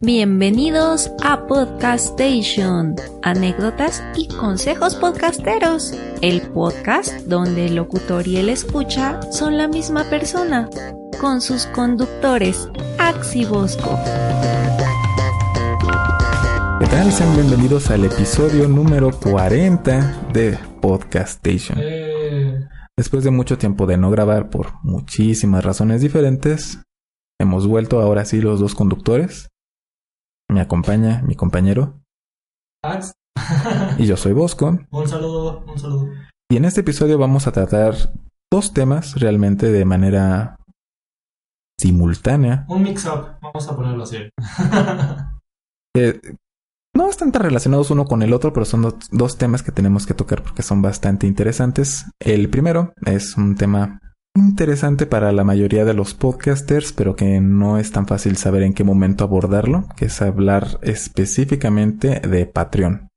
Bienvenidos a Podcast Station, anécdotas y consejos podcasteros, el podcast donde el locutor y el escucha son la misma persona, con sus conductores, Axi Bosco. ¿Qué tal? Sean bienvenidos al episodio número 40 de Podcast Station. Después de mucho tiempo de no grabar por muchísimas razones diferentes, hemos vuelto ahora sí los dos conductores. Me acompaña mi compañero Ax, y yo soy Bosco. un saludo, un saludo. Y en este episodio vamos a tratar dos temas realmente de manera simultánea. Un mix-up, vamos a ponerlo así. que no están tan relacionados uno con el otro, pero son do- dos temas que tenemos que tocar porque son bastante interesantes. El primero es un tema interesante para la mayoría de los podcasters, pero que no es tan fácil saber en qué momento abordarlo, que es hablar específicamente de Patreon,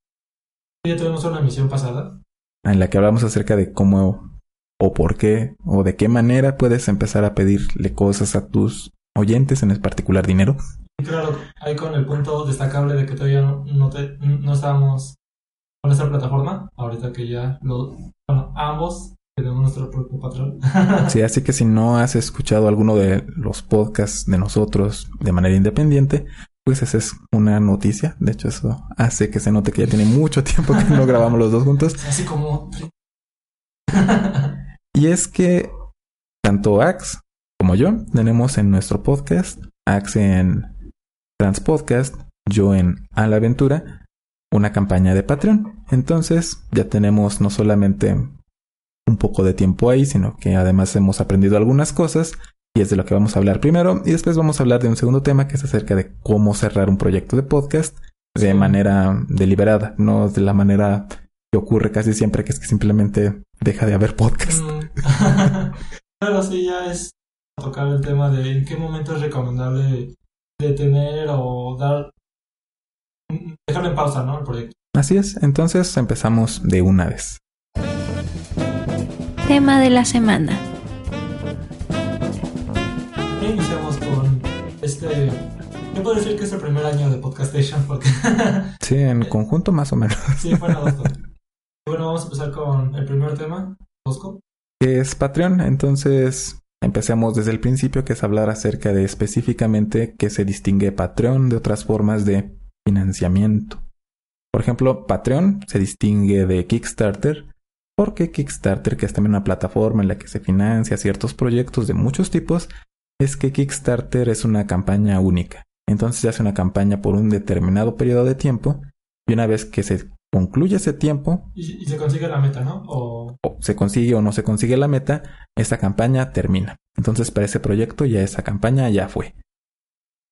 Ya tuvimos una emisión pasada. en la que hablamos acerca de cómo o por qué o de qué manera puedes empezar a pedirle cosas a tus oyentes, en particular dinero. Claro, ahí con el punto destacable de que todavía no, te- no estábamos con esta plataforma. Ahorita que ya lo, bueno, ambos nuestro propio patrón. Sí, así que si no has escuchado alguno de los podcasts de nosotros de manera independiente, pues esa es una noticia. De hecho, eso hace que se note que ya tiene mucho tiempo que no grabamos los dos juntos. Así como. Y es que tanto Ax como yo tenemos en nuestro podcast, Ax en Transpodcast, yo en A la Aventura, una campaña de Patreon. Entonces ya tenemos no solamente un poco de tiempo ahí, sino que además hemos aprendido algunas cosas y es de lo que vamos a hablar primero y después vamos a hablar de un segundo tema que es acerca de cómo cerrar un proyecto de podcast de manera deliberada, no de la manera que ocurre casi siempre que es que simplemente deja de haber podcast. Mm. Pero sí, ya es tocar el tema de en qué momento es recomendable detener o dar. dejarlo en pausa, ¿no? El proyecto. Así es, entonces empezamos de una vez. Tema de la semana. Iniciamos con este. Yo puedo decir que es el primer año de Podcast Station porque. Sí, en conjunto más o menos. sí, bueno, dos. cosas. Y bueno, vamos a empezar con el primer tema, Bosco. ¿Qué es Patreon? Entonces empecemos desde el principio, que es hablar acerca de específicamente qué se distingue Patreon de otras formas de financiamiento. Por ejemplo, Patreon se distingue de Kickstarter porque Kickstarter, que es también una plataforma en la que se financia ciertos proyectos de muchos tipos, es que Kickstarter es una campaña única. Entonces se hace una campaña por un determinado periodo de tiempo y una vez que se concluye ese tiempo, Y, y se consigue la meta, ¿no? O. o se consigue o no se consigue la meta, esa campaña termina. Entonces para ese proyecto ya esa campaña ya fue.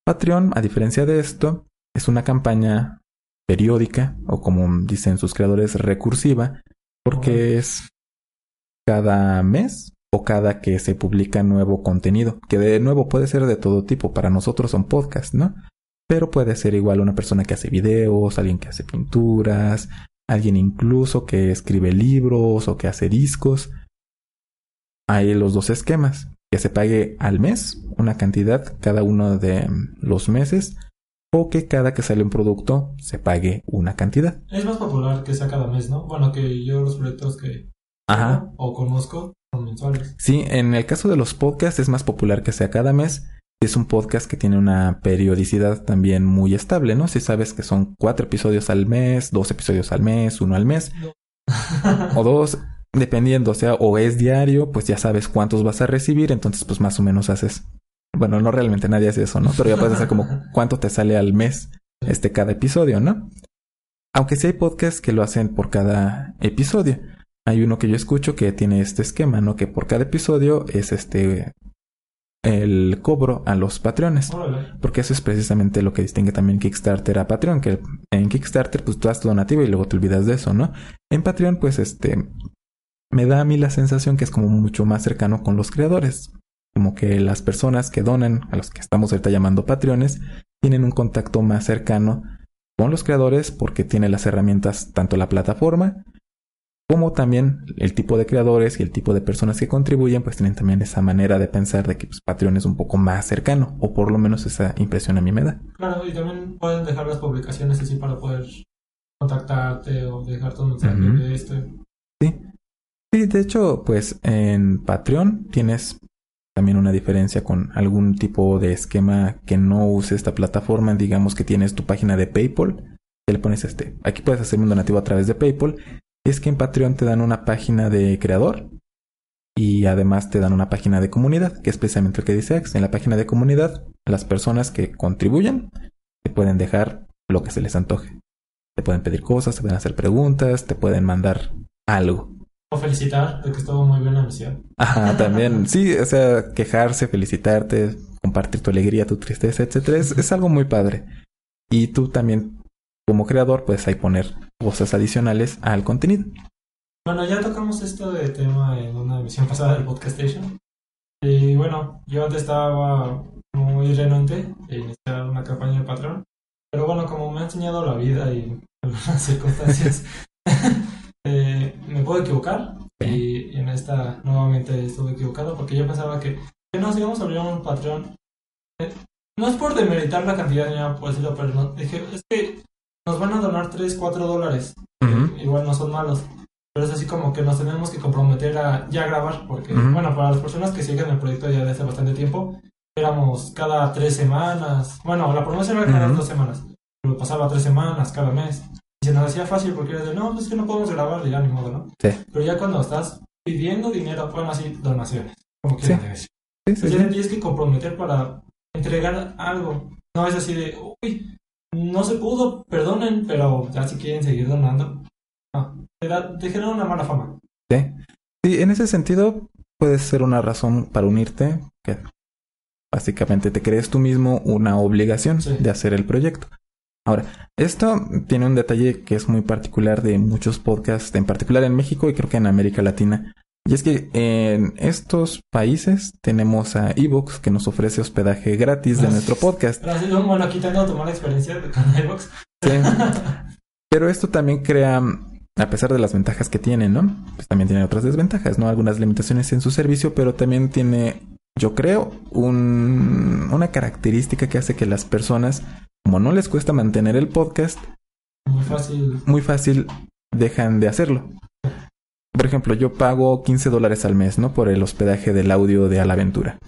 Patreon, a diferencia de esto, es una campaña periódica o como dicen sus creadores recursiva, porque es cada mes o cada que se publica nuevo contenido, que de nuevo puede ser de todo tipo, para nosotros son podcasts, ¿no? Pero puede ser igual una persona que hace videos, alguien que hace pinturas, alguien incluso que escribe libros o que hace discos. Hay los dos esquemas, que se pague al mes una cantidad cada uno de los meses o que cada que sale un producto se pague una cantidad. Es más popular que sea cada mes, ¿no? Bueno, que yo los proyectos que. Ajá. O conozco son mensuales. Sí, en el caso de los podcasts es más popular que sea cada mes. Es un podcast que tiene una periodicidad también muy estable, ¿no? Si sabes que son cuatro episodios al mes, dos episodios al mes, uno al mes, o dos, dependiendo, o sea, o es diario, pues ya sabes cuántos vas a recibir, entonces pues más o menos haces. Bueno, no realmente nadie hace eso, ¿no? Pero ya puedes hacer como cuánto te sale al mes este cada episodio, ¿no? Aunque sí hay podcasts que lo hacen por cada episodio. Hay uno que yo escucho que tiene este esquema, ¿no? Que por cada episodio es este el cobro a los patrones. Porque eso es precisamente lo que distingue también Kickstarter a Patreon, que en Kickstarter pues tú das tu donativo y luego te olvidas de eso, ¿no? En Patreon pues este me da a mí la sensación que es como mucho más cercano con los creadores. Como que las personas que donan, a los que estamos ahorita llamando patrones, tienen un contacto más cercano con los creadores porque tiene las herramientas, tanto la plataforma, como también el tipo de creadores y el tipo de personas que contribuyen, pues tienen también esa manera de pensar de que pues, Patreon es un poco más cercano, o por lo menos esa impresión a mí me da. Claro, y también pueden dejar las publicaciones así para poder contactarte o dejar tu mensaje de este. Sí. Sí, de hecho, pues en Patreon tienes también una diferencia con algún tipo de esquema que no use esta plataforma. Digamos que tienes tu página de PayPal. Que le pones este. Aquí puedes hacer un donativo a través de PayPal. Es que en Patreon te dan una página de creador. Y además te dan una página de comunidad, que es precisamente lo que dice Ax. En la página de comunidad, las personas que contribuyen te pueden dejar lo que se les antoje. Te pueden pedir cosas, te pueden hacer preguntas, te pueden mandar algo. O felicitar de que estuvo muy bien la misión. Ajá, también, sí, o sea, quejarse, felicitarte, compartir tu alegría, tu tristeza, etcétera, es, es algo muy padre. Y tú también, como creador, puedes ahí poner cosas adicionales al contenido. Bueno, ya tocamos esto de tema en una emisión pasada del Podcast Station. Y bueno, yo antes estaba muy renuente de iniciar una campaña de patrón. Pero bueno, como me ha enseñado la vida y algunas circunstancias, eh, me puedo equivocar. Y en esta nuevamente estuve equivocado porque yo pensaba que, que no, si vamos a abrir un patrón, eh, no es por demeritar la cantidad nada por decirlo, pero no, dije, es que nos van a donar 3, 4 dólares. Igual no son malos. Pero es así como que nos tenemos que comprometer a ya grabar, porque, bueno, para las personas que siguen el proyecto ya de hace bastante tiempo, éramos cada tres semanas. Bueno, la promesa era cada Ujú. dos semanas, pero pasaba tres semanas cada mes. Se nos hacía fácil porque era de, no, es que no podemos grabar, ya ni modo, ¿no? Sí. Pero ya cuando estás pidiendo dinero, bueno, así, donaciones, como Sí. quieran decir. Sí, sí, Ya sí. te tienes que comprometer para entregar algo. No es así de, uy, no se pudo, perdonen, pero ya si quieren seguir donando. No, te, da- te genera una mala fama. Sí. Sí, en ese sentido puede ser una razón para unirte, que básicamente te crees tú mismo una obligación Sí. de hacer el proyecto. Ahora, esto tiene un detalle que es muy particular de muchos podcasts, en particular en México y creo que en América Latina. Y es que en estos países tenemos a Evox que nos ofrece hospedaje gratis de nuestro podcast. Bueno, quitando tu mala experiencia con iVoox. Sí. Pero esto también crea, a pesar de las ventajas que tiene, ¿no? Pues también tiene otras desventajas, ¿no? Algunas limitaciones en su servicio, pero también tiene, yo creo, un- una característica que hace que las personas, como no les cuesta mantener el podcast, Muy fácil. muy fácil dejan de hacerlo. Por ejemplo, yo pago 15 dólares al mes, ¿no? Por el hospedaje del audio de A la Aventura.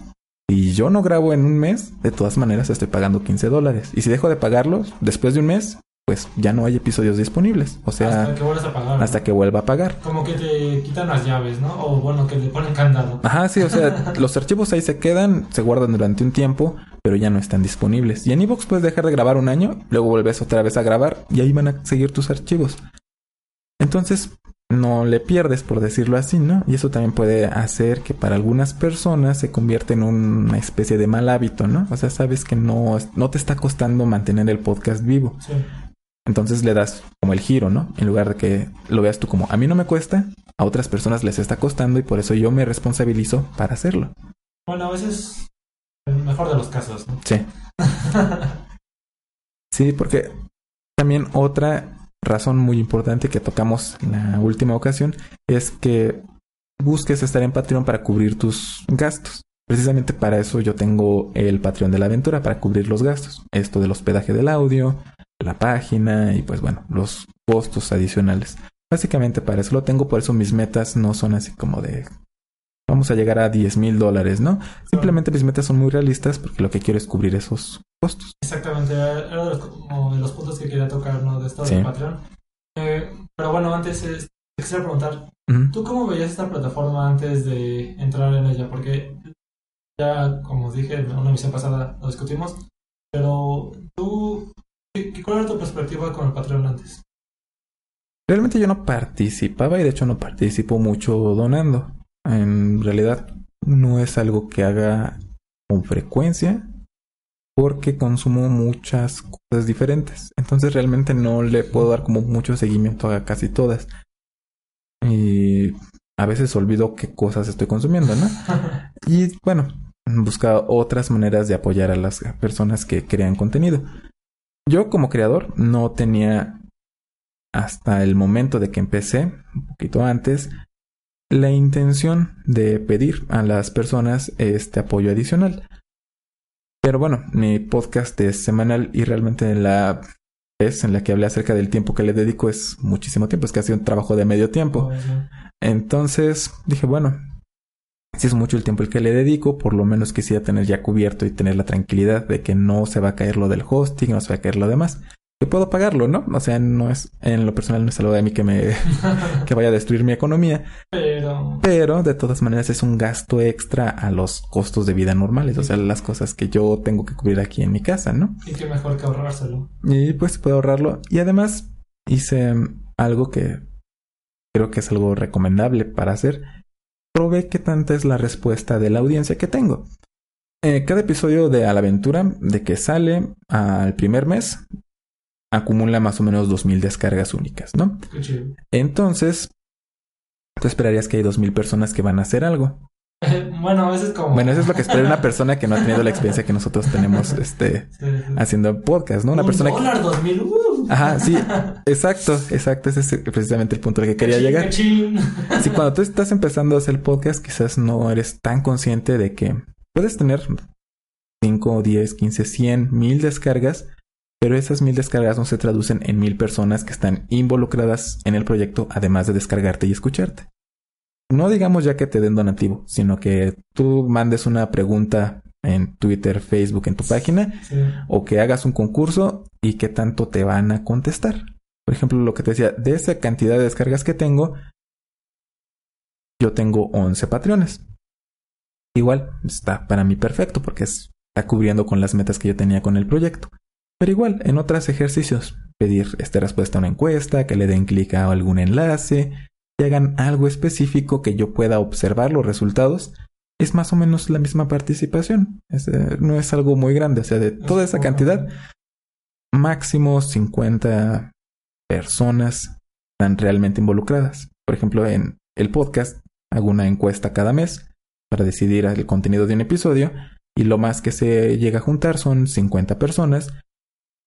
Y yo no grabo en un mes, de todas maneras estoy pagando 15 dólares. Y si dejo de pagarlos, después de un mes, pues ya no hay episodios disponibles. O sea, hasta que vuelvas a pagar. hasta que vuelva a pagar. Como que te quitan las llaves, ¿no? O bueno, que le ponen candado. Ajá, sí, o sea, los archivos ahí se quedan, se guardan durante un tiempo, pero ya no están disponibles. Y en Evox puedes dejar de grabar un año, luego vuelves otra vez a grabar y ahí van a seguir tus archivos. Entonces, no le pierdes, por decirlo así, ¿no? Y eso también puede hacer que para algunas personas se convierta en una especie de mal hábito, ¿no? O sea, sabes que no, no te está costando mantener el podcast vivo. Sí. Entonces le das como el giro, ¿no? En lugar de que lo veas tú como a mí no me cuesta, a otras personas les está costando y por eso yo me responsabilizo para hacerlo. Bueno, a veces, el mejor de los casos, ¿no? Sí. Sí, porque también otra razón muy importante que tocamos en la última ocasión es que busques estar en Patreon para cubrir tus gastos. Precisamente para eso yo tengo el Patreon de la aventura, para cubrir los gastos. Esto del hospedaje del audio, la página y pues bueno, los costos adicionales. Básicamente para eso lo tengo, por eso mis metas no son así como de vamos a llegar a 10 mil dólares, ¿no? Simplemente mis metas son muy realistas porque lo que quiero es cubrir esos costos. Exactamente, era de los, como de los puntos que quería tocar, ¿no? De esto Sí. de Patreon. Eh, pero bueno, antes es- te quisiera preguntar, Ujú. ¿tú cómo veías esta plataforma antes de entrar en ella? Porque ya, como dije, en una emisión pasada lo discutimos, pero tú, ¿qué- qué- ¿cuál era tu perspectiva con el Patreon antes? Realmente yo no participaba y de hecho no participo mucho donando. En realidad no es algo que haga con frecuencia porque consumo muchas cosas diferentes. Entonces realmente no le puedo dar como mucho seguimiento a casi todas. Y a veces olvido qué cosas estoy consumiendo, ¿no? Y bueno, busca otras maneras de apoyar a las personas que crean contenido. Yo como creador no tenía hasta el momento de que empecé, un poquito antes, la intención de pedir a las personas este apoyo adicional. Pero bueno, mi podcast es semanal y realmente la vez en la que hablé acerca del tiempo que le dedico es muchísimo tiempo, es casi un trabajo de medio tiempo. Entonces dije, bueno, si es mucho el tiempo el que le dedico, por lo menos quisiera tener ya cubierto y tener la tranquilidad de que no se va a caer lo del hosting, no se va a caer lo demás que puedo pagarlo, ¿no? O sea, no es, en lo personal no es algo de mí que me, que vaya a destruir mi economía. Pero... Pero de todas maneras es un gasto extra a los costos de vida normales, o sea, las cosas que yo tengo que cubrir aquí en mi casa, ¿no? Y qué mejor que ahorrárselo. Y pues puedo ahorrarlo. Y además hice algo que creo que es algo recomendable para hacer. Probé qué tanta es la respuesta de la audiencia que tengo. Eh, cada episodio de A la Aventura, de que sale al primer mes, acumula más o menos 2.000 descargas únicas, ¿no? Entonces, tú esperarías que hay 2.000 personas que van a hacer algo. bueno, a veces como... Bueno, eso es lo que espera una persona que no ha tenido la experiencia que nosotros tenemos este, Sí, sí. haciendo podcast, ¿no? Una Un persona que... dólar, dos mil, uh. Ajá, sí, exacto, exacto. Ese es precisamente el punto al que quería Cachín, llegar. cachín. Si cuando tú estás empezando a hacer podcast, quizás no eres tan consciente de que puedes tener 5, 10, 15, 100, mil descargas, pero esas mil descargas no se traducen en mil personas que están involucradas en el proyecto, además de descargarte y escucharte. No digamos ya que te den donativo, sino que tú mandes una pregunta en Twitter, Facebook, en tu página, Sí. o que hagas un concurso y qué tanto te van a contestar. Por ejemplo, lo que te decía, de esa cantidad de descargas que tengo, yo tengo 11 patrones. Igual, está para mí perfecto porque es- está cubriendo con las metas que yo tenía con el proyecto. Pero igual, en otros ejercicios, pedir esta respuesta a una encuesta, que le den clic a algún enlace, que hagan algo específico que yo pueda observar los resultados, es más o menos la misma participación. Eh, no es algo muy grande, o sea, de toda esa cantidad, máximo 50 personas están realmente involucradas. Por ejemplo, en el podcast hago una encuesta cada mes para decidir el contenido de un episodio y lo más que se llega a juntar son 50 personas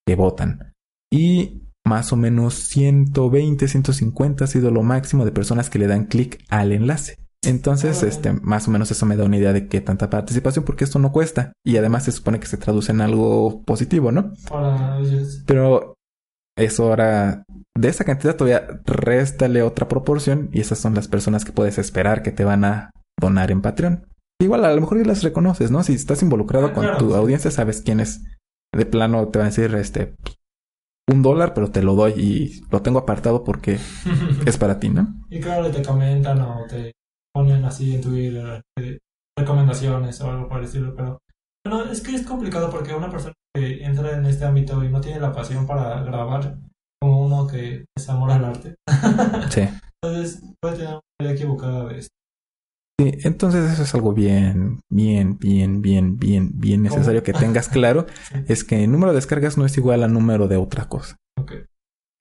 que votan. Y más o menos 120, 150 ha sido lo máximo de personas que le dan clic al enlace. Entonces, este, más o menos eso me da una idea de qué tanta participación, porque esto no cuesta. Y además se supone que se traduce en algo positivo, ¿no? Pero eso ahora, de esa cantidad todavía réstale otra proporción y esas son las personas que puedes esperar que te van a donar en Patreon. Igual a lo mejor ya las reconoces, ¿no? Si estás involucrado Ah, con tu audiencia, sabes quién es. De plano te van a decir, este, un dólar, pero te lo doy y lo tengo apartado porque es para ti, ¿no? Y claro, te comentan o te ponen así en Twitter eh, recomendaciones o algo estilo, pero bueno, es que es complicado porque una persona que entra en este ámbito y no tiene la pasión para grabar como uno que es amor al arte, Sí. entonces puede tener una idea equivocada de esto. Sí, entonces eso es algo bien, bien, bien, bien, bien, bien necesario que tengas claro. Es que el número de descargas no es igual al número de otra cosa. Ok.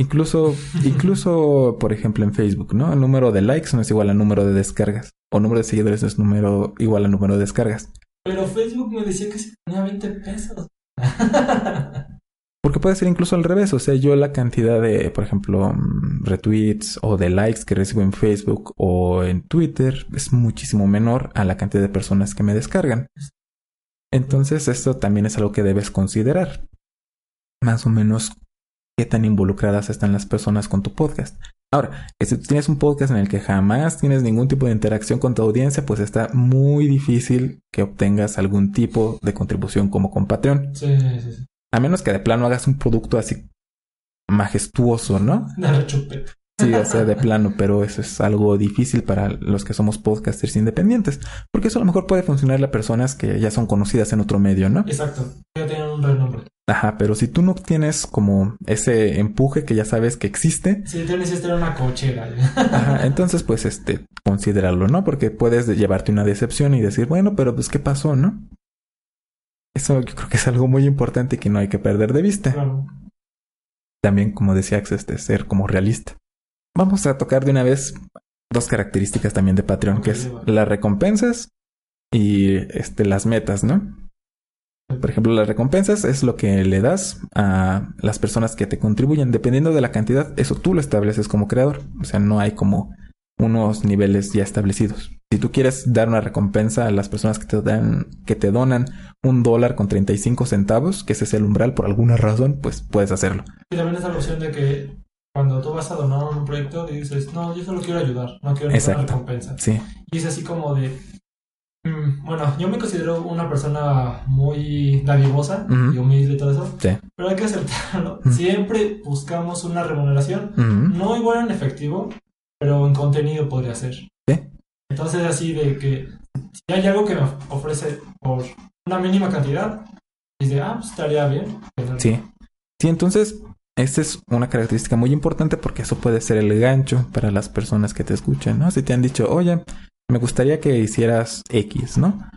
Incluso, incluso, por ejemplo, en Facebook, ¿no? El número de likes no es igual al número de descargas. O número de seguidores no es número igual al número de descargas. Pero Facebook me decía que se ponía 20 pesos. Porque puede ser incluso al revés. O sea, yo la cantidad de, por ejemplo, mm, retweets o de likes que recibo en Facebook o en Twitter es muchísimo menor a la cantidad de personas que me descargan. Entonces, esto también es algo que debes considerar. Más o menos qué tan involucradas están las personas con tu podcast. Ahora, si tú tienes un podcast en el que jamás tienes ningún tipo de interacción con tu audiencia, pues está muy difícil que obtengas algún tipo de contribución como con Patreon. sí, sí, sí. A menos que de plano hagas un producto así majestuoso, ¿no? Sí, o sea, de plano, pero eso es algo difícil para los que somos podcasters independientes. Porque eso a lo mejor puede funcionar a personas que ya son conocidas en otro medio, ¿no? Exacto. Ya tienen un renombre. Ajá, pero si tú no tienes como ese empuje que ya sabes que existe, Si tienes esta era una cochera. ajá, entonces pues este, considéralo, ¿no? Porque puedes llevarte una decepción y decir, bueno, pero pues ¿qué pasó, no? Eso yo creo que es algo muy importante que no hay que perder de vista. Claro. También, como decía Access, de ser como realista. Vamos a tocar de una vez dos características también de Patreon, que es las recompensas y este, las metas, ¿no? Por ejemplo, las recompensas es lo que le das a las personas que te contribuyen. Dependiendo de la cantidad, eso tú lo estableces como creador. O sea, no hay como unos niveles ya establecidos. Si tú quieres dar una recompensa a las personas que te dan, que te donan un dólar con 35 centavos, que ese es el umbral por alguna razón, pues puedes hacerlo. Y también está la opción de que cuando tú vas a donar un proyecto dices, no, yo solo quiero ayudar, no quiero ninguna recompensa. Sí. Y es así como de... mm, bueno, yo me considero una persona muy dadivosa y humilde y todo eso, Sí. pero hay que aceptarlo. Siempre buscamos una remuneración, Ujú. no igual en efectivo, pero en contenido podría ser. Sí. Entonces así de que si hay algo que me ofrece por una mínima cantidad, dice, ah, pues estaría bien. Sí. Sí, entonces, esta es una característica muy importante porque eso puede ser el gancho para las personas que te escuchan, ¿no? Si te han dicho, oye, me gustaría que hicieras X, ¿no?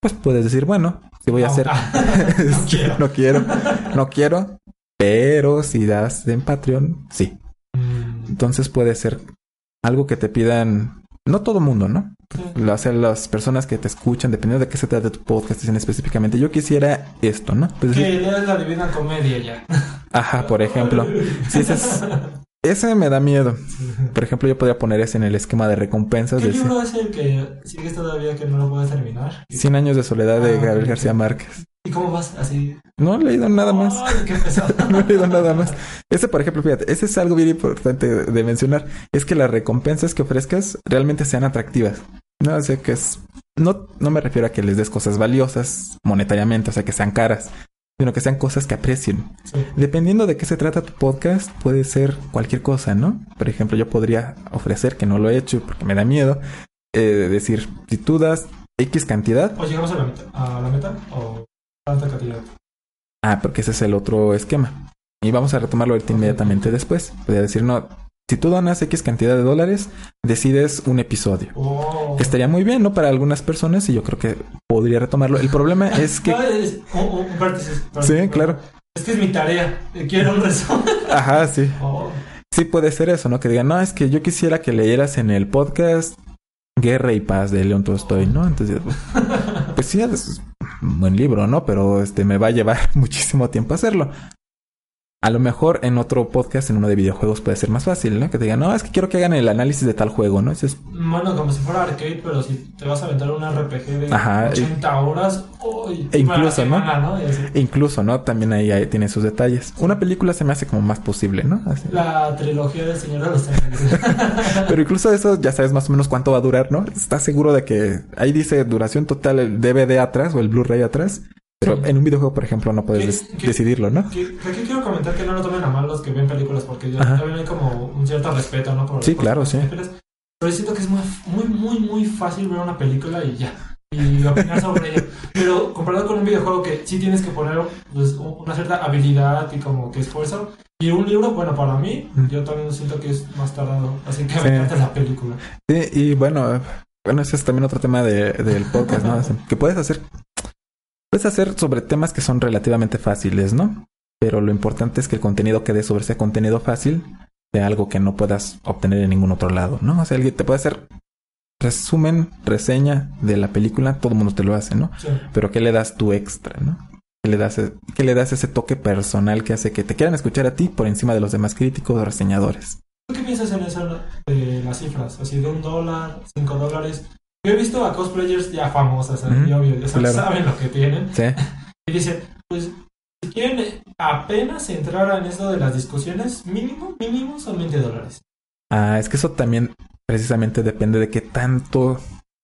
Pues puedes decir, bueno, si voy a No, hacer... no quiero. no quiero, no quiero, pero si das en Patreon, sí. Mm, Entonces puede ser algo que te pidan, no todo mundo, ¿no? hacen las personas que te escuchan, dependiendo de qué se trata tu podcast, dicen específicamente, yo quisiera esto, ¿no? Pues leas la divina comedia ya. ajá, por ejemplo. Ese, es- ese me da miedo. Por ejemplo, yo podría poner ese en el esquema de recompensas ¿Qué libro es el que sigues todavía que no lo puedes terminar? 100 años de soledad de Ah, Gabriel. García Márquez. ¿Y cómo vas así? No he leído nada más. Ay, qué pesado. No he leído nada más. Ese, por ejemplo, fíjate, ese es algo bien importante de, mencionar. Es que las recompensas que ofrezcas realmente sean atractivas. No, o sea, que es... No, no me refiero a que les des cosas valiosas monetariamente, o sea, que sean caras, sino que sean cosas que aprecien. Sí. Dependiendo de qué se trata tu podcast, puede ser cualquier cosa, ¿no? Por ejemplo, yo podría ofrecer, que no lo he hecho porque me da miedo, eh, decir, si tú das X cantidad, ¿O llegamos a la meta? ¿A la meta? ¿O Ah, porque ese es el otro esquema. Y vamos a retomarlo ahorita inmediatamente después. Podría decir, no, si tú donas X cantidad de dólares, decides un episodio. Oh. Estaría muy bien, ¿no? Para algunas personas y yo creo que podría retomarlo. El problema es que... No, es- un, un- un paréntesis, Sí, claro. Es que es mi tarea. Quiero un resumen. Ajá, sí. Oh. Sí puede ser eso, ¿no? Que digan, no, es que yo quisiera que leyeras en el podcast Guerra y Paz de León Tolstoy, ¿no? Entonces, pues sí, es un buen libro, ¿no? Pero este me va a llevar muchísimo tiempo hacerlo. A lo mejor en otro podcast, en uno de videojuegos, puede ser más fácil, ¿no? Que te digan, no, es que quiero que hagan el análisis de tal juego, ¿no? Dices, Bueno, como si fuera arcade, pero si te vas a aventar un RPG de Ajá, 80 horas, uy, E incluso, ¿no? semana, ¿no? Y así. incluso, ¿no? También ahí, ahí tiene sus detalles. Una película se me hace como más posible, ¿no? Así. La trilogía del Señor de los Anillos. Pero incluso eso ya sabes más o menos cuánto va a durar, ¿no? Estás seguro de que ahí dice duración total el DVD atrás o el Blu-ray atrás. Pero Sí. en un videojuego, por ejemplo, no puedes ¿Qué- des- qué- decidirlo, ¿no? Que, aquí quiero comentar que no lo tomen a mal los que ven películas, porque yo Ajá. también hay como un cierto respeto, ¿no? Por Sí, por claro, sí. películas. Pero yo siento que es muy, muy, muy, muy fácil ver una película y ya. Y opinar sobre ello. Pero comparado con un videojuego que sí tienes que poner pues, una cierta habilidad y como que esfuerzo. Y un libro, bueno, para mí, yo también siento que es más tardado. Así que Sí. me encanta la película. Sí, y bueno, bueno, ese es también otro tema de- del podcast, ¿no? Que puedes hacer, puedes hacer sobre temas que son relativamente fáciles, ¿no? Pero lo importante es que el contenido que des sobre ese contenido fácil sea algo que no puedas obtener en ningún otro lado, ¿no? O sea, alguien te puede hacer resumen, reseña de la película, todo el mundo te lo hace, ¿no? Sí. Pero ¿qué le das tú extra, no? ¿Qué le das, qué le das ese toque personal que hace que te quieran escuchar a ti por encima de los demás críticos o reseñadores? ¿Tú qué piensas en eso de las cifras? Así de un dólar, cinco dólares. Yo he visto a cosplayers ya famosas, obvio, ya claro. saben lo que tienen. Sí, Y dicen, pues, si quieren apenas entrar en esto de las discusiones, mínimo, mínimo son 20 dólares. Ah, es que eso también precisamente depende de qué tanto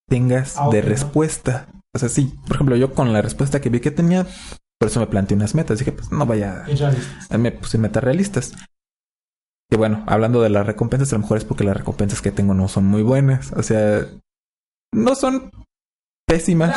tengas Ah, de respuesta. O sea, sí, por ejemplo, yo con la respuesta que vi que tenía, por eso me planteé unas metas. Dije, pues no vaya, realistas. me puse metas realistas. Y bueno, hablando de las recompensas, a lo mejor es porque las recompensas que tengo no son muy buenas. O sea, no son pésimas,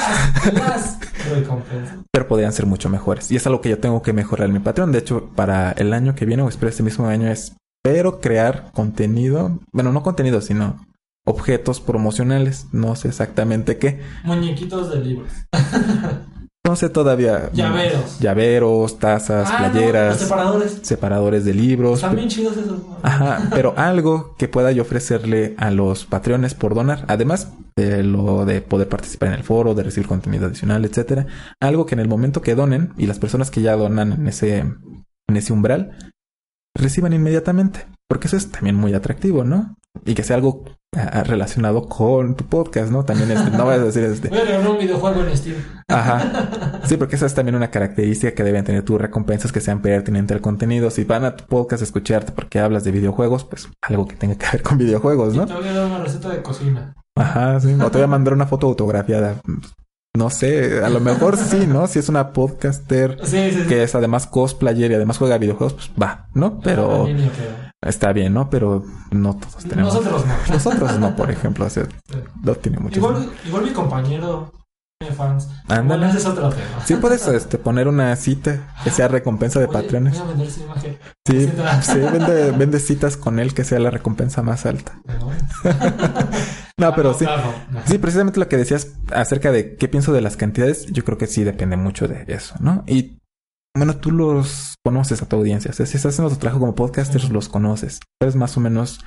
Las, las recompensas. pero podrían ser mucho mejores. Y es algo que yo tengo que mejorar en mi Patreon. De hecho, para el año que viene, o espero este mismo año, espero crear contenido. Bueno, no contenido, sino objetos promocionales. No sé exactamente qué. Muñequitos de libros. No sé todavía. Llaveros. Llaveros, tazas, Ah, playeras, separadores. separadores de libros. Están bien chidos esos. Ajá, pero algo que pueda yo ofrecerle a los patreones por donar, además de lo de poder participar en el foro, de recibir contenido adicional, etcétera, algo que en el momento que donen y las personas que ya donan en ese en ese umbral reciban inmediatamente, porque eso es también muy atractivo, ¿no? Y que sea algo ah, relacionado con tu podcast, ¿no? También este, no vas a decir este, Voy a un videojuego en Steam. Ajá. Sí, porque esa es también una característica que deben tener tus recompensas que sean pertinentes al contenido. Si van a tu podcast a escucharte porque hablas de videojuegos, pues algo que tenga que ver con videojuegos, Y ¿no? te voy a dar una receta de cocina. Ajá, sí. O te voy a mandar una foto autografiada. No sé, a lo mejor sí, ¿no? Si es una podcaster Sí, sí, sí. que es además cosplayer y además juega videojuegos, pues va, ¿no? Pero está bien, ¿no? Pero no todos tenemos. Nosotros no. Nosotros no, por ejemplo, o sea, no tiene mucho Igual, igual mi compañero tiene fans. Bueno, ese es otro tema. Sí puedes este, poner una cita que sea recompensa de Oye, patrones. Voy a vender esa imagen. Sí, sí, vende, vende citas con él que sea la recompensa más alta. No, pero sí. Claro, no. Sí, precisamente lo que decías acerca de qué pienso de las cantidades, yo creo que sí depende mucho de eso, ¿no? Y bueno, tú los conoces a tu audiencia. O sea, si estás haciendo tu trabajo como podcaster, los conoces. Sabes más o menos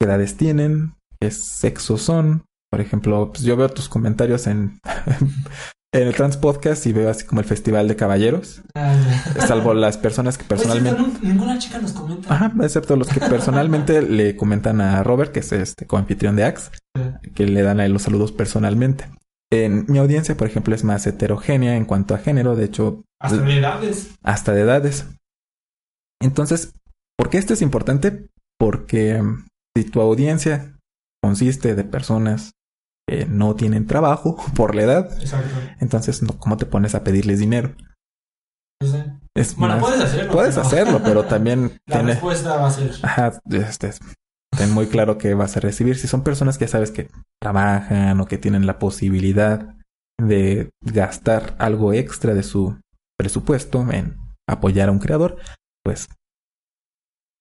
qué edades tienen, qué sexo son. Por ejemplo, pues yo veo tus comentarios en, en el Trans Podcast y veo así como el Festival de Caballeros. Ay, Salvo las personas que Pues sí, personalmente. ninguna chica nos comenta. Ajá, excepto los que personalmente le comentan a Robert, que es este coanfitrión de Axe, que le dan a él los saludos personalmente. En mi audiencia, por ejemplo, es más heterogénea en cuanto a género, de hecho, Hasta de edades. hasta de edades. Entonces, ¿por qué esto es importante? Porque mm, si tu audiencia consiste de personas que no tienen trabajo por la edad, Exacto. entonces no, ¿cómo te pones a pedirles dinero? Sí. Es Bueno, más- puedes hacerlo. puedes pero hacerlo, pero también La tiene, respuesta va a ser. Ajá, este, ten muy claro que vas a recibir. Si son personas que ya sabes que trabajan o que tienen la posibilidad de gastar algo extra de su presupuesto en apoyar a un creador, pues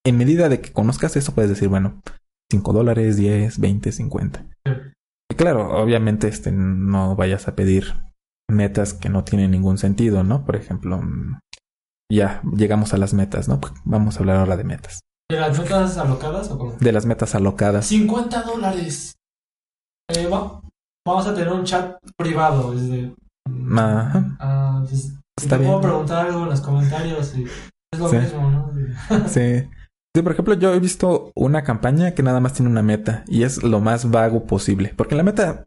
en medida de que conozcas eso puedes decir, bueno, 5 dólares, 10, 20, 50. Sí. Y claro, obviamente este, no vayas a pedir metas que no tienen ningún sentido, ¿no? Por ejemplo, mm, ya llegamos a las metas, ¿no? Vamos a hablar ahora de metas. ¿De las metas alocadas o cómo? De las metas alocadas. 50 dólares. Eh, va- vamos a tener un chat privado. Desde, Ajá. Ah, pues, Está te puedo bien. preguntar algo en los comentarios y es lo Sí. mismo, ¿no? Sí. Sí, por ejemplo, yo he visto una campaña que nada más tiene una meta y es lo más vago posible. Porque la meta,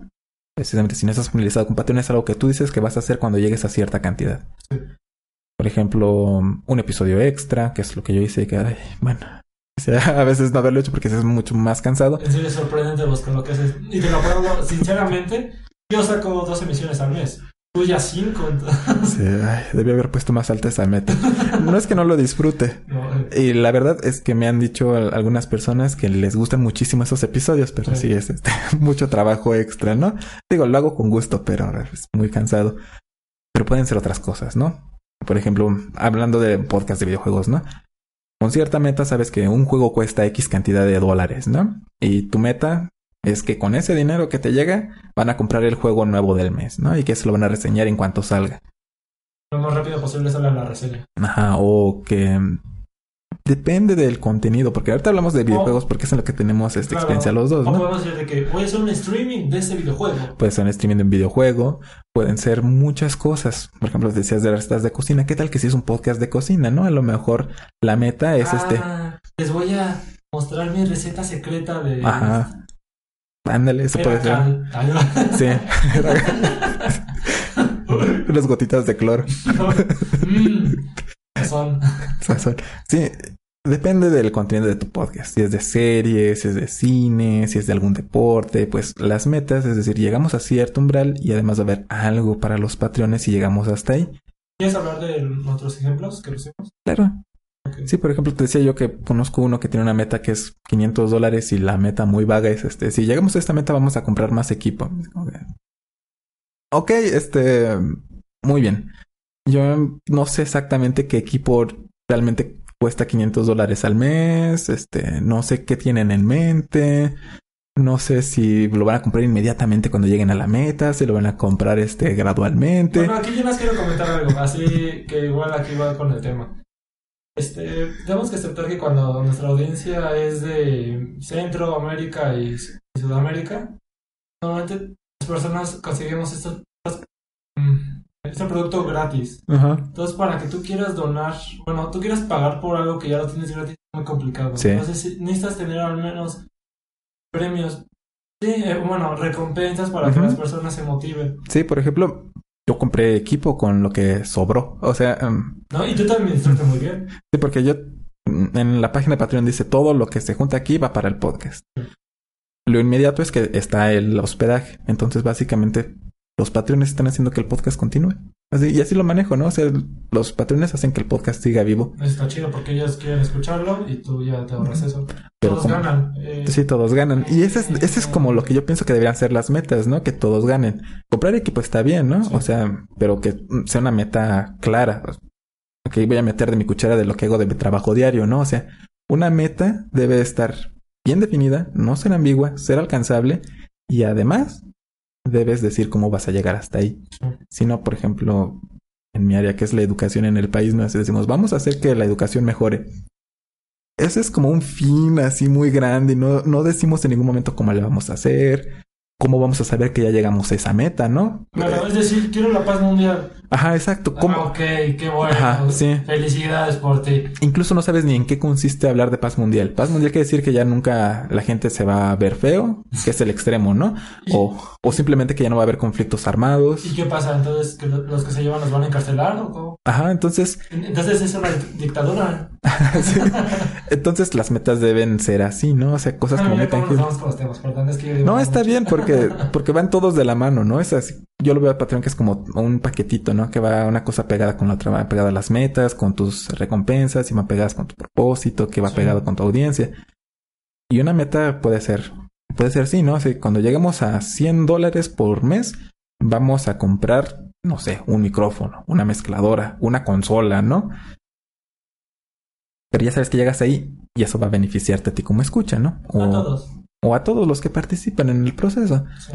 precisamente, si no estás familiarizado con Patreon, es algo que tú dices que vas a hacer cuando llegues a cierta cantidad. Sí. Por ejemplo, un episodio extra, que es lo que yo hice, que, ay, bueno, a veces no haberlo hecho porque es mucho más cansado. En serio es sorprendente vos con lo que haces. Y te lo puedo, sinceramente, yo saco dos emisiones al mes. Tú ya cinco. entonces- Sí, ay, debí haber puesto más alta esa meta. No es que no lo disfrute. No, eh, Y la verdad es que me han dicho al- algunas personas que les gustan muchísimo esos episodios, pero sí, Sí. es este, mucho trabajo extra, ¿no? Digo, lo hago con gusto, pero es muy cansado. Pero pueden ser otras cosas, ¿no? Por ejemplo, hablando de podcast de videojuegos, ¿no? Con cierta meta sabes que un juego cuesta X cantidad de dólares, ¿no? Y tu meta es que con ese dinero que te llega van a comprar el juego nuevo del mes, ¿no? Y que se lo van a reseñar en cuanto salga. lo más rápido posible sale la reseña. Ajá, o que depende del contenido, porque ahorita hablamos de videojuegos porque es en lo que tenemos esta Claro. experiencia los dos, O ¿no? podemos decir de que a hacer un streaming de ese videojuego. Puede ser un streaming de un videojuego, pueden ser muchas cosas. Por ejemplo, decías de recetas de cocina, ¿qué tal que si es un podcast de cocina, no? A lo mejor la meta es este, Ah, Les voy a mostrar mi receta secreta de. ajá. Ándale, eso puede ser. Sí. Unas gotitas de cloro. Mm, son. Sazón. Sí, depende del contenido de tu podcast. Si es de series, si es de cine, si es de algún deporte, pues las metas, es decir, llegamos a cierto umbral y además va a haber algo para los patrones si llegamos hasta ahí. ¿Quieres hablar de otros ejemplos que pusimos? Claro. Sí, por ejemplo, te decía yo que conozco uno que tiene una meta que es 500 dólares y la meta muy vaga es este, si llegamos a esta meta vamos a comprar más equipo. Ok, este, muy bien. Yo no sé exactamente qué equipo realmente cuesta 500 dólares al mes, este, no sé qué tienen en mente. No sé si lo van a comprar inmediatamente cuando lleguen a la meta, si lo van a comprar este gradualmente. Bueno, aquí yo les quiero comentar algo, así que igual aquí va con el tema. Este, tenemos que aceptar que cuando nuestra audiencia es de Centro, América y Sudamérica, normalmente las personas conseguimos estos, mm, este producto gratis. Ajá. Entonces, para que tú quieras donar, bueno, tú quieras pagar por algo que ya lo tienes gratis, es muy complicado. Sí. Entonces, necesitas tener al menos premios, sí, eh, bueno, recompensas para que las personas se motiven. Sí, por ejemplo, yo compré equipo con lo que sobró. O sea, em, ¿No? Y tú te administraste muy bien. sí, porque yo mm, en la página de Patreon dice todo lo que se junta aquí va para el podcast. Lo inmediato es que está el hospedaje. Entonces, básicamente, los patrones están haciendo que el podcast continúe. Así, y así lo manejo, ¿no? O sea, los patrones hacen que el podcast siga vivo. Está chido porque ellos quieren escucharlo y tú ya te ahorras eso. Pero Todos como- ganan. eh, Sí, todos ganan. Y ese es, ese es como lo que yo pienso que deberían ser las metas, ¿no? Que todos ganen. Comprar equipo está bien, ¿no? Sí. O sea, pero que sea una meta clara. Ok, voy a meter de mi cuchara de lo que hago de mi trabajo diario, ¿no? O sea, una meta debe estar bien definida, no ser ambigua, ser alcanzable y además debes decir cómo vas a llegar hasta ahí. Si no, por ejemplo, en mi área que es la educación en el país, nos decimos, vamos a hacer que la educación mejore. Ese es como un fin así muy grande y no, no decimos en ningún momento cómo le vamos a hacer, cómo vamos a saber que ya llegamos a esa meta, ¿no? Claro, es decir, quiero la paz mundial. Ajá, exacto. ¿Cómo? Ah, ok, qué bueno. Ajá, sí. Felicidades por ti. Incluso no sabes ni en qué consiste hablar de paz mundial. Paz mundial quiere decir que ya nunca la gente se va a ver feo, que es el extremo, ¿no? O, o simplemente que ya no va a haber conflictos armados. ¿Y qué pasa? Entonces, ¿que lo- los que se llevan los van a encarcelar o cómo? Ajá, entonces, Entonces es una dictadura. sí. entonces las metas deben ser así, ¿no? O sea, cosas como mira meta cómo nos vamos con los temas, perdón, es que yo digo No, está bien porque, porque van todos de la mano, ¿no? Es así. Yo lo veo a Patreon que es como un paquetito, ¿no? Que va una cosa pegada con la otra, va pegada a las metas, con tus recompensas y va pegadas con tu propósito, que va Sí. pegado con tu audiencia. Y una meta puede ser, puede ser sí, ¿no? Así, cuando lleguemos a 100 dólares por mes, vamos a comprar, no sé, un micrófono, una mezcladora, una consola, ¿no? Pero ya sabes que llegas ahí y eso va a beneficiarte a ti como escucha, ¿no? O, A todos. o a todos los que participan en el proceso. Sí.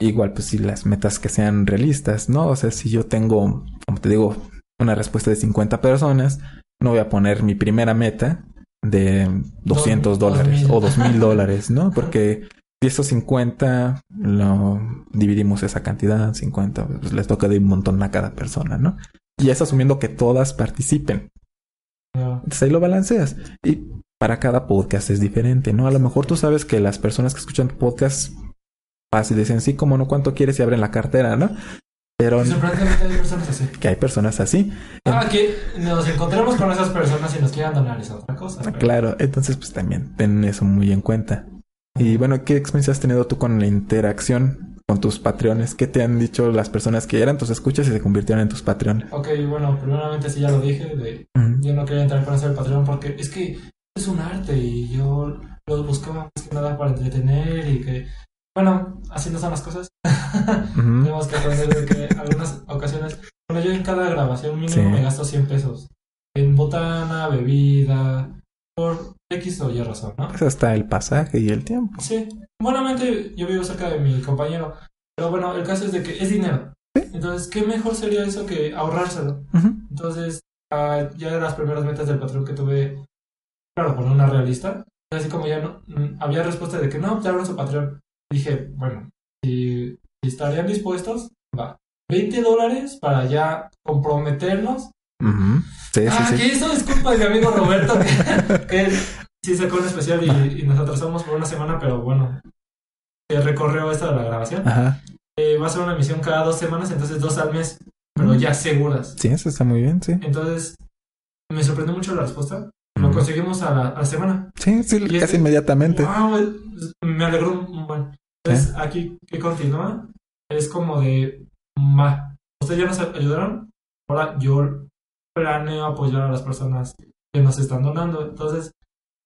Igual, pues si las metas que sean realistas, ¿no? O sea, si yo tengo, como te digo, una respuesta de 50 personas, no voy a poner mi primera meta de 200 Dos- dólares dos mil. o 2000 dólares, ¿no? Porque si esos 50 lo dividimos esa cantidad, 50, pues les toca de un montón a cada persona, ¿no? Y es asumiendo que todas participen. Entonces ahí lo balanceas. Y para cada podcast es diferente, ¿no? A lo mejor tú sabes que las personas que escuchan tu podcast fácil dicen, sí, como no, cuánto quieres y abren la cartera, ¿no? Pero sorprendentemente hay personas así. que hay personas así. Ah, que nos encontremos con esas personas y nos quieran donar es otra cosa. pero- Claro, entonces pues también ten eso muy en cuenta. Y bueno, ¿qué experiencia has tenido tú con la interacción con tus patreones? ¿Qué te han dicho las personas que eran tus escuchas y se convirtieron en tus patreones? Ok, bueno, primeramente sí ya lo dije, de Ujú. yo no quería entrar con eso del Patreon porque es que es un arte y yo lo buscaba más que nada para entretener y que, bueno, así no son las cosas. Tenemos que aprender de que algunas ocasiones, bueno, yo en cada grabación mínimo Sí. me gasto 100 pesos en botana, bebida, por X o Y razón, ¿no? Pues hasta el pasaje y el tiempo. Sí, buenamente yo vivo cerca de mi compañero, pero bueno, el caso es de que es dinero. Entonces, ¿qué mejor sería eso que ahorrárselo? Entonces, ah, ya de las primeras metas del patrón que tuve, claro, con una realista, así como ya no, mm, había respuesta de que no, ya abran su patrón. Dije, bueno, si, si estarían dispuestos, va. 20 dólares para ya comprometernos. Ujú. Sí, sí, ah, sí. que eso es culpa de mi amigo Roberto, que, que él sí sacó un especial y, y nos atrasamos por una semana, pero bueno, que recorrió esta de la grabación. Ajá. Eh, va a ser una emisión cada dos semanas, entonces dos al mes, pero ya seguras. Sí, eso está muy bien, sí. Entonces, me sorprendió mucho la respuesta. Conseguimos a la, a la semana. Sí, sí, Y casi este- inmediatamente. Wow, me alegró un buen. Entonces, aquí que continúa es como de, ma, ustedes ya nos ayudaron, ahora yo planeo apoyar a las personas que nos están donando. Entonces,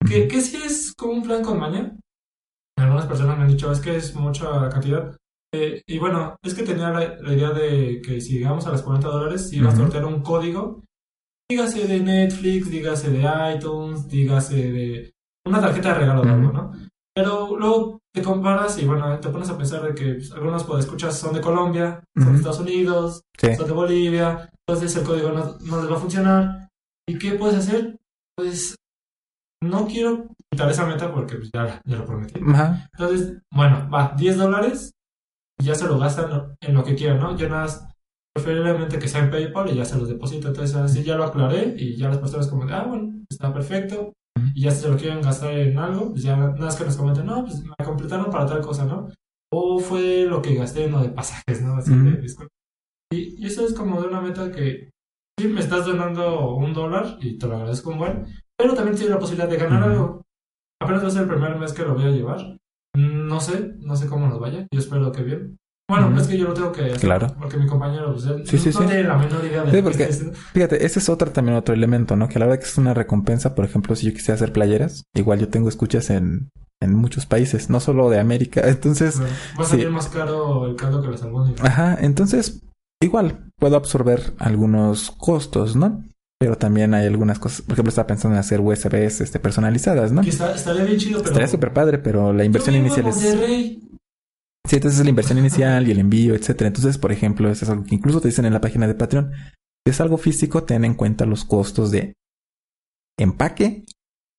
que, que sí es como un plan con maña. Algunas personas me han dicho, es que es mucha cantidad. Eh, y bueno, es que tenía la, la idea de que si llegamos a las 40 dólares, si ibas a sortear un código, dígase de Netflix, dígase de iTunes, dígase de una tarjeta de regalo de algo. ¿no? Pero luego te comparas y bueno, te pones a pensar de que pues, algunos pues, escuchas son de Colombia, son de Estados Unidos, Sí. son de Bolivia, entonces el código no, no les va a funcionar. ¿Y qué puedes hacer? Pues no quiero quitar esa meta porque pues, ya, ya lo prometí. Ajá. Entonces, bueno, va, 10 dólares ya se lo gastan en lo que quieran, ¿no? Yo nada más, preferiblemente que sea en PayPal y ya se los deposito. Entonces, así ya lo aclaré y ya las personas como ah, bueno, está perfecto. Y ya si se lo quieren gastar en algo, pues ya nada más que nos comenten, no, pues me completaron para tal cosa, ¿no? O fue lo que gasté en lo de pasajes, ¿no? Así disculpa. Y, y eso es como de una meta que sí me estás donando un dólar y te lo agradezco un buen, pero también tienes la posibilidad de ganar algo. Apenas va a ser el primer mes que lo voy a llevar. No sé, no sé cómo nos vaya. Yo espero que bien. Bueno, Ujú. es que yo lo tengo que hacer. Claro. Porque mi compañero, pues, él Sí, sí, no sí. tiene la menor idea de Sí, porque-. Fíjate, ese es otro también otro elemento, ¿no? Que a la verdad que es una recompensa, por ejemplo, si yo quisiera hacer playeras, igual yo tengo escuchas en, en muchos países, no solo de América. Entonces, Va a salir más caro el caldo que las albóndigas. ajá, entonces, igual puedo absorber algunos costos, ¿no? Pero también hay algunas cosas, por ejemplo, estaba pensando en hacer USBs este, personalizadas, ¿no? Que está, estaría bien chido, pero... Estaría súper padre, pero la inversión inicial es... Monterrey. Sí, entonces es la inversión inicial y el envío, etcétera. Entonces, por ejemplo, eso es algo que incluso te dicen en la página de Patreon. Si es algo físico, ten en cuenta los costos de empaque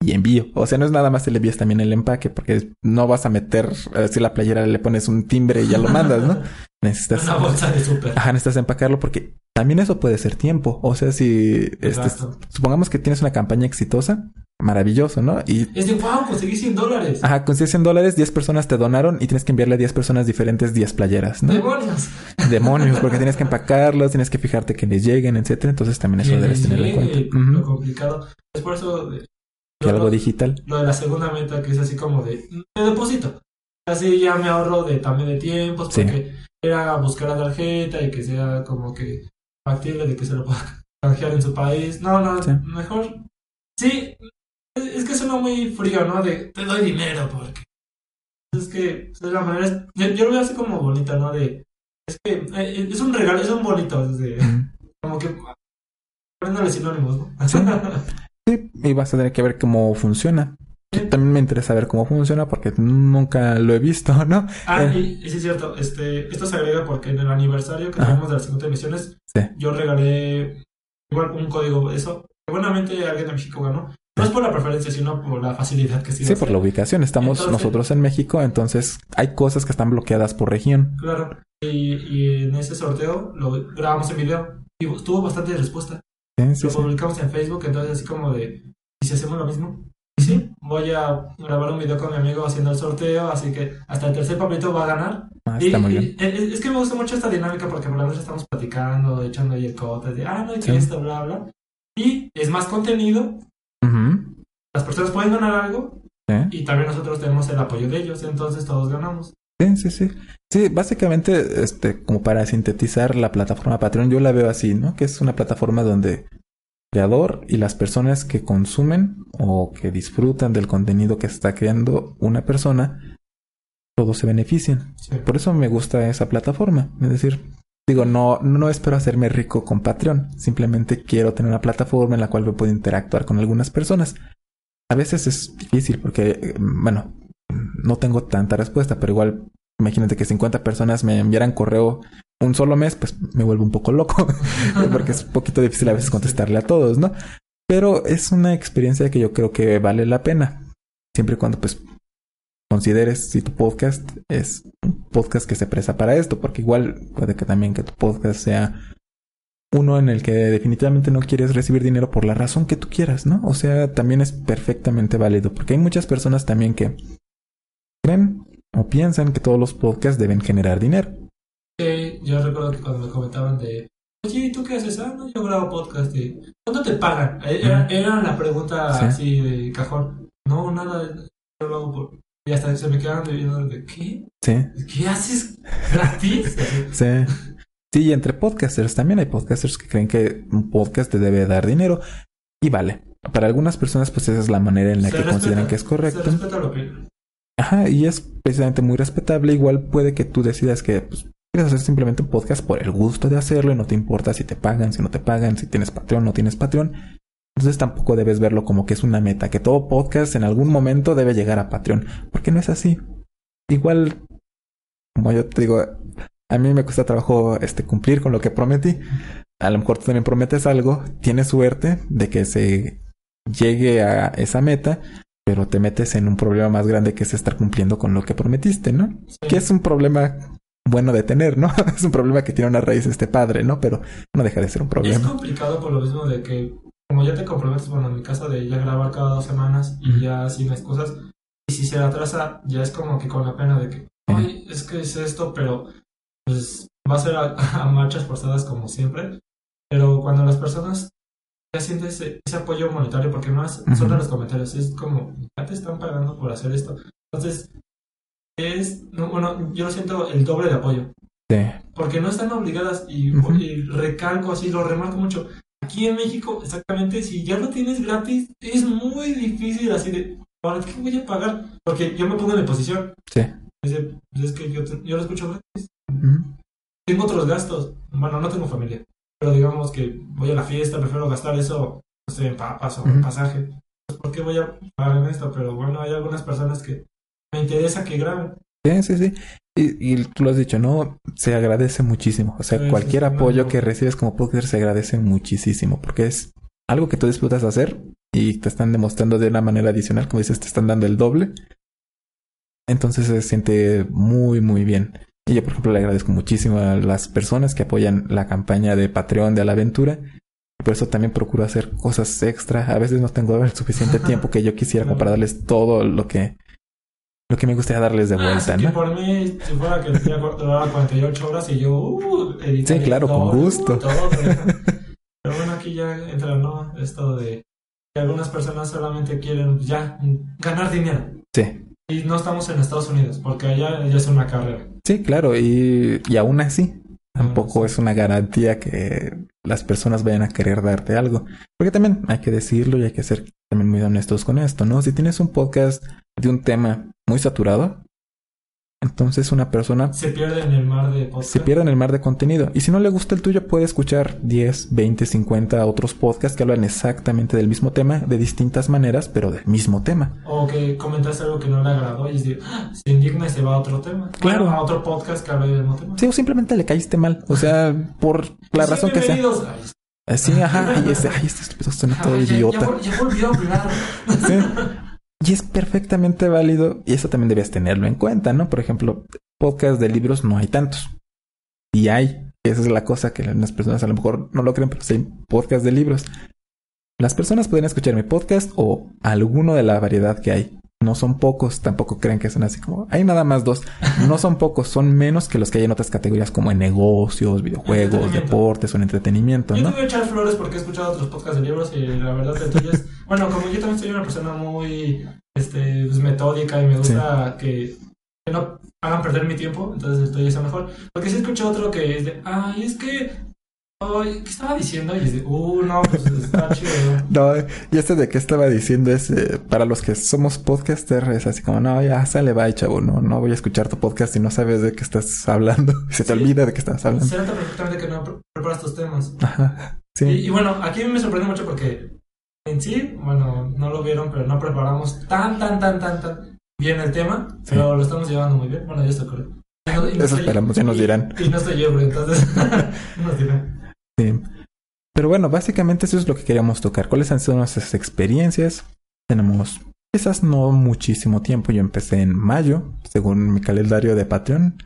y envío. O sea, no es nada más el envío, es también el empaque, porque no vas a meter, si la playera le pones un timbre y ya lo mandas, ¿no? Necesitas, Una bolsa de súper. ajá, necesitas empacarlo porque también eso puede ser tiempo. O sea, si este, supongamos que tienes una campaña exitosa, maravilloso, ¿no? Y Es de, wow, conseguí 100 dólares. Ajá, con 100 dólares, 10 personas te donaron y tienes que enviarle a 10 personas diferentes 10 playeras, ¿no? ¡Demonios! Demonios, porque tienes que empacarlos, tienes que fijarte que les lleguen, etcétera. Entonces también eso debes tenerlo en cuenta. Lo complicado. Es por eso... de- Que algo lo- digital. lo de la segunda meta que es así como de te deposito. Así ya me ahorro de también de tiempos Sí. porque era buscar la tarjeta y que sea como que factible de que se lo pueda canjear en su país. No, no, Sí. mejor. Sí, es, es que suena muy frío, ¿no? De te doy dinero porque es que es la manera yo, yo lo veo así como bonita, ¿no? De es que eh, es un regalo, es un bonito, es de como que apréndale sinónimos, ¿no? Sí. Sí, y vas a tener que ver cómo funciona. Sí. También me interesa ver cómo funciona porque nunca lo he visto, ¿no? Ah, Eh. y, y sí es cierto, este, esto se agrega porque en el aniversario que tenemos de las 50 emisiones, Sí. yo regalé igual un código eso. Seguramente alguien de México ganó. No es por la preferencia, sino por la facilidad que sí. Sí, por la ubicación. Estamos Entonces- nosotros en México, entonces hay cosas que están bloqueadas por región. Claro. Y, y en ese sorteo lo grabamos en video y tuvo bastante respuesta. Sí, sí, lo sí. publicamos en Facebook, entonces así como de, ¿y si hacemos lo mismo? Y sí, voy a grabar un video con mi amigo haciendo el sorteo, así que hasta el tercer papelito va a ganar. Ah, Y- está muy y- bien. Es, es que me gusta mucho esta dinámica porque por la noche estamos platicando, echando ahí el cote de, ah, no, y que Sí. esto, bla, bla. Y es más contenido. Las personas pueden ganar algo y también nosotros tenemos el apoyo de ellos, entonces todos ganamos. Sí, sí, sí. Sí, básicamente, este, como para sintetizar la plataforma Patreon, yo la veo así, ¿no? Que es una plataforma donde el creador y las personas que consumen o que disfrutan del contenido que está creando una persona, todos se benefician. Sí. Por eso me gusta esa plataforma. Es decir, digo, no, no espero hacerme rico con Patreon. Simplemente quiero tener una plataforma en la cual me puedo interactuar con algunas personas. A veces es difícil porque, bueno, no tengo tanta respuesta, pero igual imagínate que 50 personas me enviaran correo un solo mes, pues me vuelvo un poco loco, porque es un poquito difícil a veces contestarle a todos, ¿no? Pero es una experiencia que yo creo que vale la pena, siempre y cuando pues consideres si tu podcast es un podcast que se presta para esto, porque igual puede que también que tu podcast sea uno en el que definitivamente no quieres recibir dinero por la razón que tú quieras, ¿no? O sea, también es perfectamente válido, porque hay muchas personas también que creen o piensan que todos los podcasts deben generar dinero. Sí, yo recuerdo que cuando me comentaban de, oye, ¿y tú qué haces? Ah, no, yo grabo podcast. Y, ¿Cuánto te pagan? Eh, Era, era la pregunta Sí. así de cajón. No, nada, yo lo hago por... Y hasta se me quedaban viendo de, ¿qué? Sí, ¿Qué haces gratis? sí. Sí, y entre podcasters también hay podcasters que creen que un podcast te debe dar dinero. Y vale, para algunas personas pues esa es la manera en la Se que respeta, consideran que es correcto. Ajá, y es precisamente muy respetable. Igual puede que tú decidas que pues, quieres hacer simplemente un podcast por el gusto de hacerlo y no te importa si te pagan, si no te pagan, si tienes Patreon o no tienes Patreon. Entonces tampoco debes verlo como que es una meta, que todo podcast en algún momento debe llegar a Patreon, porque no es así. igual, como yo te digo, a mí me cuesta trabajo este, cumplir con lo que prometí. A lo mejor tú también prometes algo, tienes suerte de que se llegue a esa meta, pero te metes en un problema más grande que es estar cumpliendo con lo que prometiste, ¿no? Que es un problema bueno de tener, ¿no? es un problema que tiene una raíz este padre, ¿no? Pero no deja de ser un problema. Es complicado por lo mismo de que, como ya te comprometes, bueno, en mi caso de ya grabar cada dos semanas y ya sin excusas, y si se atrasa, ya es como que con la pena de que, ay, es que es esto, pero pues va a ser a, marchas forzadas como siempre. Pero cuando las personas ya sienten ese, apoyo monetario, porque no es solo los comentarios, es como, ya te están pagando por hacer esto. Entonces, es, bueno, yo lo siento el doble de apoyo. Sí. Porque no están obligadas y, recalco así, lo remarco mucho. Aquí en México, exactamente, si ya lo tienes gratis, es muy difícil así de, ¿para qué voy a pagar? Porque yo me pongo en mi posición. Sí. Es, que yo, yo, lo escucho gratis. Tengo otros gastos. Bueno, no tengo familia. Pero digamos que voy a la fiesta, prefiero gastar eso, no sé, en papas o en pasaje. Pues, ¿Por qué voy a pagar en esto? Pero bueno, hay algunas personas que me interesa que graben. Sí, sí, sí. Y, tú lo has dicho, ¿no? Se agradece muchísimo. O sea, cualquier apoyo que recibes como podcaster se agradece muchísimo porque es algo que tú disfrutas hacer y te están demostrando de una manera adicional, como dices, te están dando el doble. Entonces se siente muy, muy bien. Y yo, por ejemplo, le agradezco muchísimo a las personas que apoyan la campaña de Patreon de la aventura. Por eso también procuro hacer cosas extra. A veces no tengo el suficiente tiempo que yo quisiera como para darles todo lo que lo que me gustaría darles de ah, vuelta, ¿no? por mí, si fuera que tenía 48 horas y yo, uh, Sí, claro, con gusto. pero, bueno, aquí ya entra, ¿no? Esto de que algunas personas solamente quieren ya ganar dinero. Sí. Y no estamos en Estados Unidos, porque allá ya es una carrera. Sí, claro, y, y aún así, tampoco es una garantía que las personas vayan a querer darte algo. Porque también hay que decirlo y hay que ser también muy honestos con esto, ¿no? Si tienes un podcast de un tema muy saturado, entonces una persona se pierde en el mar de Se pierde en el mar de contenido. Y si no le gusta el tuyo, puede escuchar 10, 20, 50 otros podcasts que hablan exactamente del mismo tema, de distintas maneras, pero del mismo tema. O que comentaste algo que no le agradó y decir, ah, se indigna y se va a otro tema. Claro. a otro podcast que hable del mismo tema. Sí, o simplemente le caíste mal. O sea, por la razón que sea. Así, ajá, y este, ay, este estúpido suena todo idiota. Ya, volvió a hablar. sí. Y es perfectamente válido y eso también debes tenerlo en cuenta, ¿no? Por ejemplo, podcast de libros no hay tantos. Y hay, esa es la cosa que las personas a lo mejor no lo creen, pero sí podcast de libros. Las personas pueden escuchar mi podcast o alguno de la variedad que hay. No son pocos, tampoco creen que son así como... Hay nada más dos. No son pocos, son menos que los que hay en otras categorías como en negocios, videojuegos, deportes o en entretenimiento, ¿no? Yo te voy a echar flores porque he escuchado otros podcasts de libros y la verdad que tuyo es... bueno, como yo también soy una persona muy este, pues, metódica y me gusta que, que, no hagan perder mi tiempo, entonces estoy eso mejor. Porque si escucho otro que es de, ay, es que ¿qué estaba diciendo? Y dice, uh, no, pues está chido. no, y este de qué estaba diciendo es, eh, para los que somos podcasters, es así como, no, ya sale, bye, chavo, no, no voy a escuchar tu podcast y no sabes de qué estás hablando. Se te olvida de qué estás hablando. Se nota perfectamente que no preparas tus temas. Ajá, sí. Y, bueno, aquí me sorprende mucho porque en sí, bueno, no lo vieron, pero no preparamos tan, tan, tan, tan, tan bien el tema, pero lo estamos llevando muy bien. Bueno, ya está correcto. Eso esperamos, ya nos dirán. Y no estoy yo, entonces nos dirán. Pero bueno, básicamente eso es lo que queríamos tocar. ¿Cuáles han sido nuestras experiencias? Tenemos quizás no muchísimo tiempo. Yo empecé en mayo, según mi calendario de Patreon.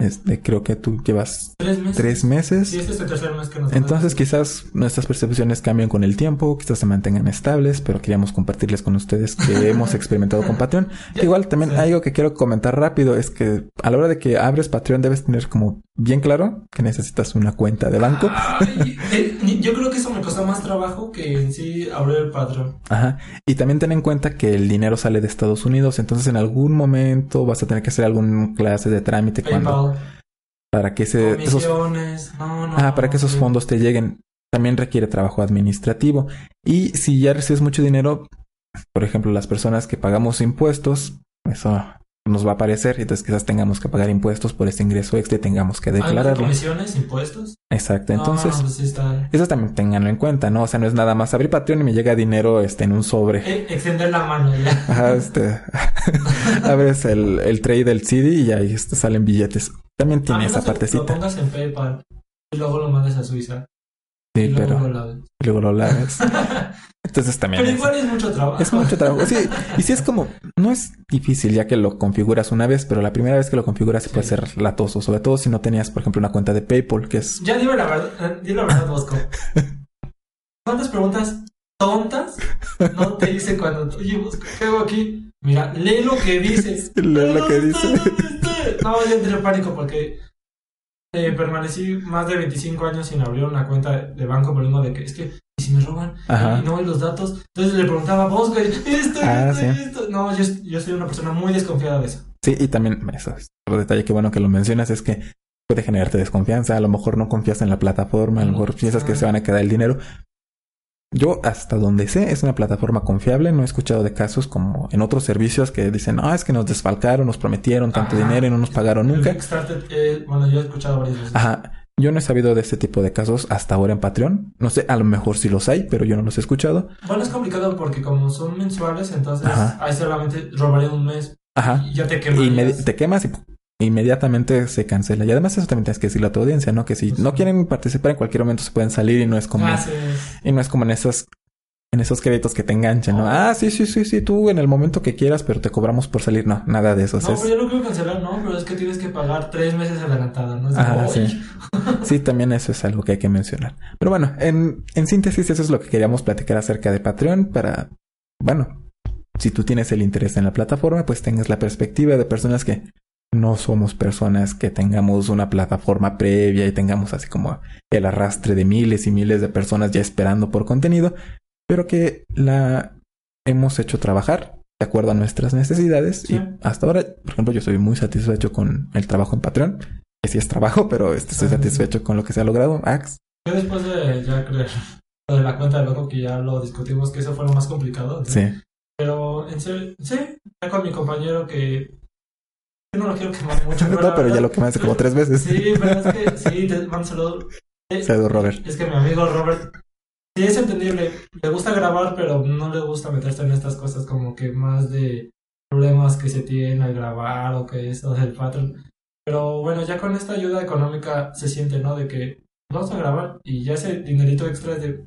Este, creo que tú llevas tres meses. este es el tercer mes que nos Entonces quizás nuestras percepciones cambien con el tiempo, quizás se mantengan estables, pero queríamos compartirles con ustedes que hemos experimentado con Patreon. igual también algo que quiero comentar rápido es que a la hora de que abres Patreon debes tener como bien claro que necesitas una cuenta de banco. Eh, yo creo que eso me costó más trabajo que en sí abrir el Patreon. Ajá. Y también ten en cuenta que el dinero sale de Estados Unidos, entonces en algún momento vas a tener que hacer alguna clase de trámite cuando para que ese esos, ah, para que esos fondos te lleguen. También requiere trabajo administrativo. Y si ya recibes mucho dinero, por ejemplo, las personas que pagamos impuestos, eso nos va a aparecer. Entonces quizás tengamos que pagar impuestos por este ingreso extra y tengamos que ¿Hay declararlo. comisiones, impuestos? Exacto. Entonces, pues sí está. eso también tenganlo en cuenta, ¿no? O sea, no es nada más abrir Patreon y me llega dinero este, en un sobre. Eh, extender la mano ya. Ajá, este, abres el, el tray del CD y ahí este, salen billetes. También tiene Ah, esa sé, Lo partecita. pongas en PayPal y luego lo mandes a Suiza. y Sí, luego pero lo laves. luego lo laves. Entonces también Pero es, igual es mucho trabajo. es mucho trabajo. Sí, y sí es como, no es difícil ya que lo configuras una vez, pero la primera vez que lo configuras sí puede ser latoso, sobre todo si no tenías, por ejemplo, una cuenta de PayPal, que es Ya dime la verdad, eh, di la verdad, Bosco. ¿Cuántas preguntas tontas no te hice cuando... Oye, Bosco, ¿qué hago aquí? Mira, lee lo que dice. Lee lo que ¿Dónde dice. está? ¿Dónde está? No, yo entré en pánico porque eh, permanecí más de 25 años sin abrir una cuenta de banco por lo mismo de que es que ¿y si me roban Ajá. y no hay los datos. Entonces le preguntaba a Bosco, y, esto, Ah, esto, sí. esto. No, yo, yo soy una persona muy desconfiada de eso. Sí, y también eso es otro detalle que bueno que lo mencionas es que puede generarte desconfianza, a lo mejor no confías en la plataforma, a lo mejor piensas que se van a quedar el dinero. Yo hasta donde sé es una plataforma confiable, no he escuchado de casos como en otros servicios que dicen, ah, es que nos desfalcaron, nos prometieron tanto Ajá. dinero y no nos pagaron nunca. Eh, bueno, yo he escuchado varias veces. Ajá, yo no he sabido de este tipo de casos hasta ahora en Patreon. No sé, a lo mejor sí los hay, pero yo no los he escuchado. Bueno, es complicado porque como son mensuales, entonces Ajá. ahí solamente robaría un mes Ajá. y ya te Y quemarías. inmedi- te quemas y inmediatamente se cancela. Y además eso también tienes que decirle a tu audiencia, ¿no? Que si Pues no quieren participar en cualquier momento se pueden salir y no es como... Ah, sí. Y no es como en esos... En esos créditos que te enganchan, ¿no? Ah, sí, sí, sí, sí, tú en el momento que quieras, pero te cobramos por salir. No, nada de eso. No, es- pero yo no quiero cancelar, no, pero es que tienes que pagar tres meses adelantado, ¿no? Es "Oye". sí. Sí, también eso es algo que hay que mencionar. Pero bueno, en, en síntesis, eso es lo que queríamos platicar acerca de Patreon para, bueno, si tú tienes el interés en la plataforma, pues tengas la perspectiva de personas que no somos personas que tengamos una plataforma previa y tengamos así como el arrastre de miles y miles de personas ya esperando por contenido, pero que la hemos hecho trabajar de acuerdo a nuestras necesidades Sí. y hasta ahora, por ejemplo, yo estoy muy satisfecho con el trabajo en Patreon que sí es trabajo, pero este, estoy Ah, satisfecho con lo que se ha logrado. Ax, Yo después de ya creer lo de la cuenta de banco que ya lo discutimos, que eso fue lo más complicado. sí. Pero en serio, sí, ya con mi compañero que yo no lo quiero quemar mucho. No, pero ya lo quemaste como tres veces. Sí, pero es que sí, te mando un saludo. Saludos, Robert. Es que mi amigo Robert, sí es entendible, le gusta grabar, pero no le gusta meterse en estas cosas como que más de problemas que se tienen al grabar o que eso del patrón. Pero bueno, ya con esta ayuda económica se siente, ¿no? De que vamos a grabar y ya ese dinerito extra es de...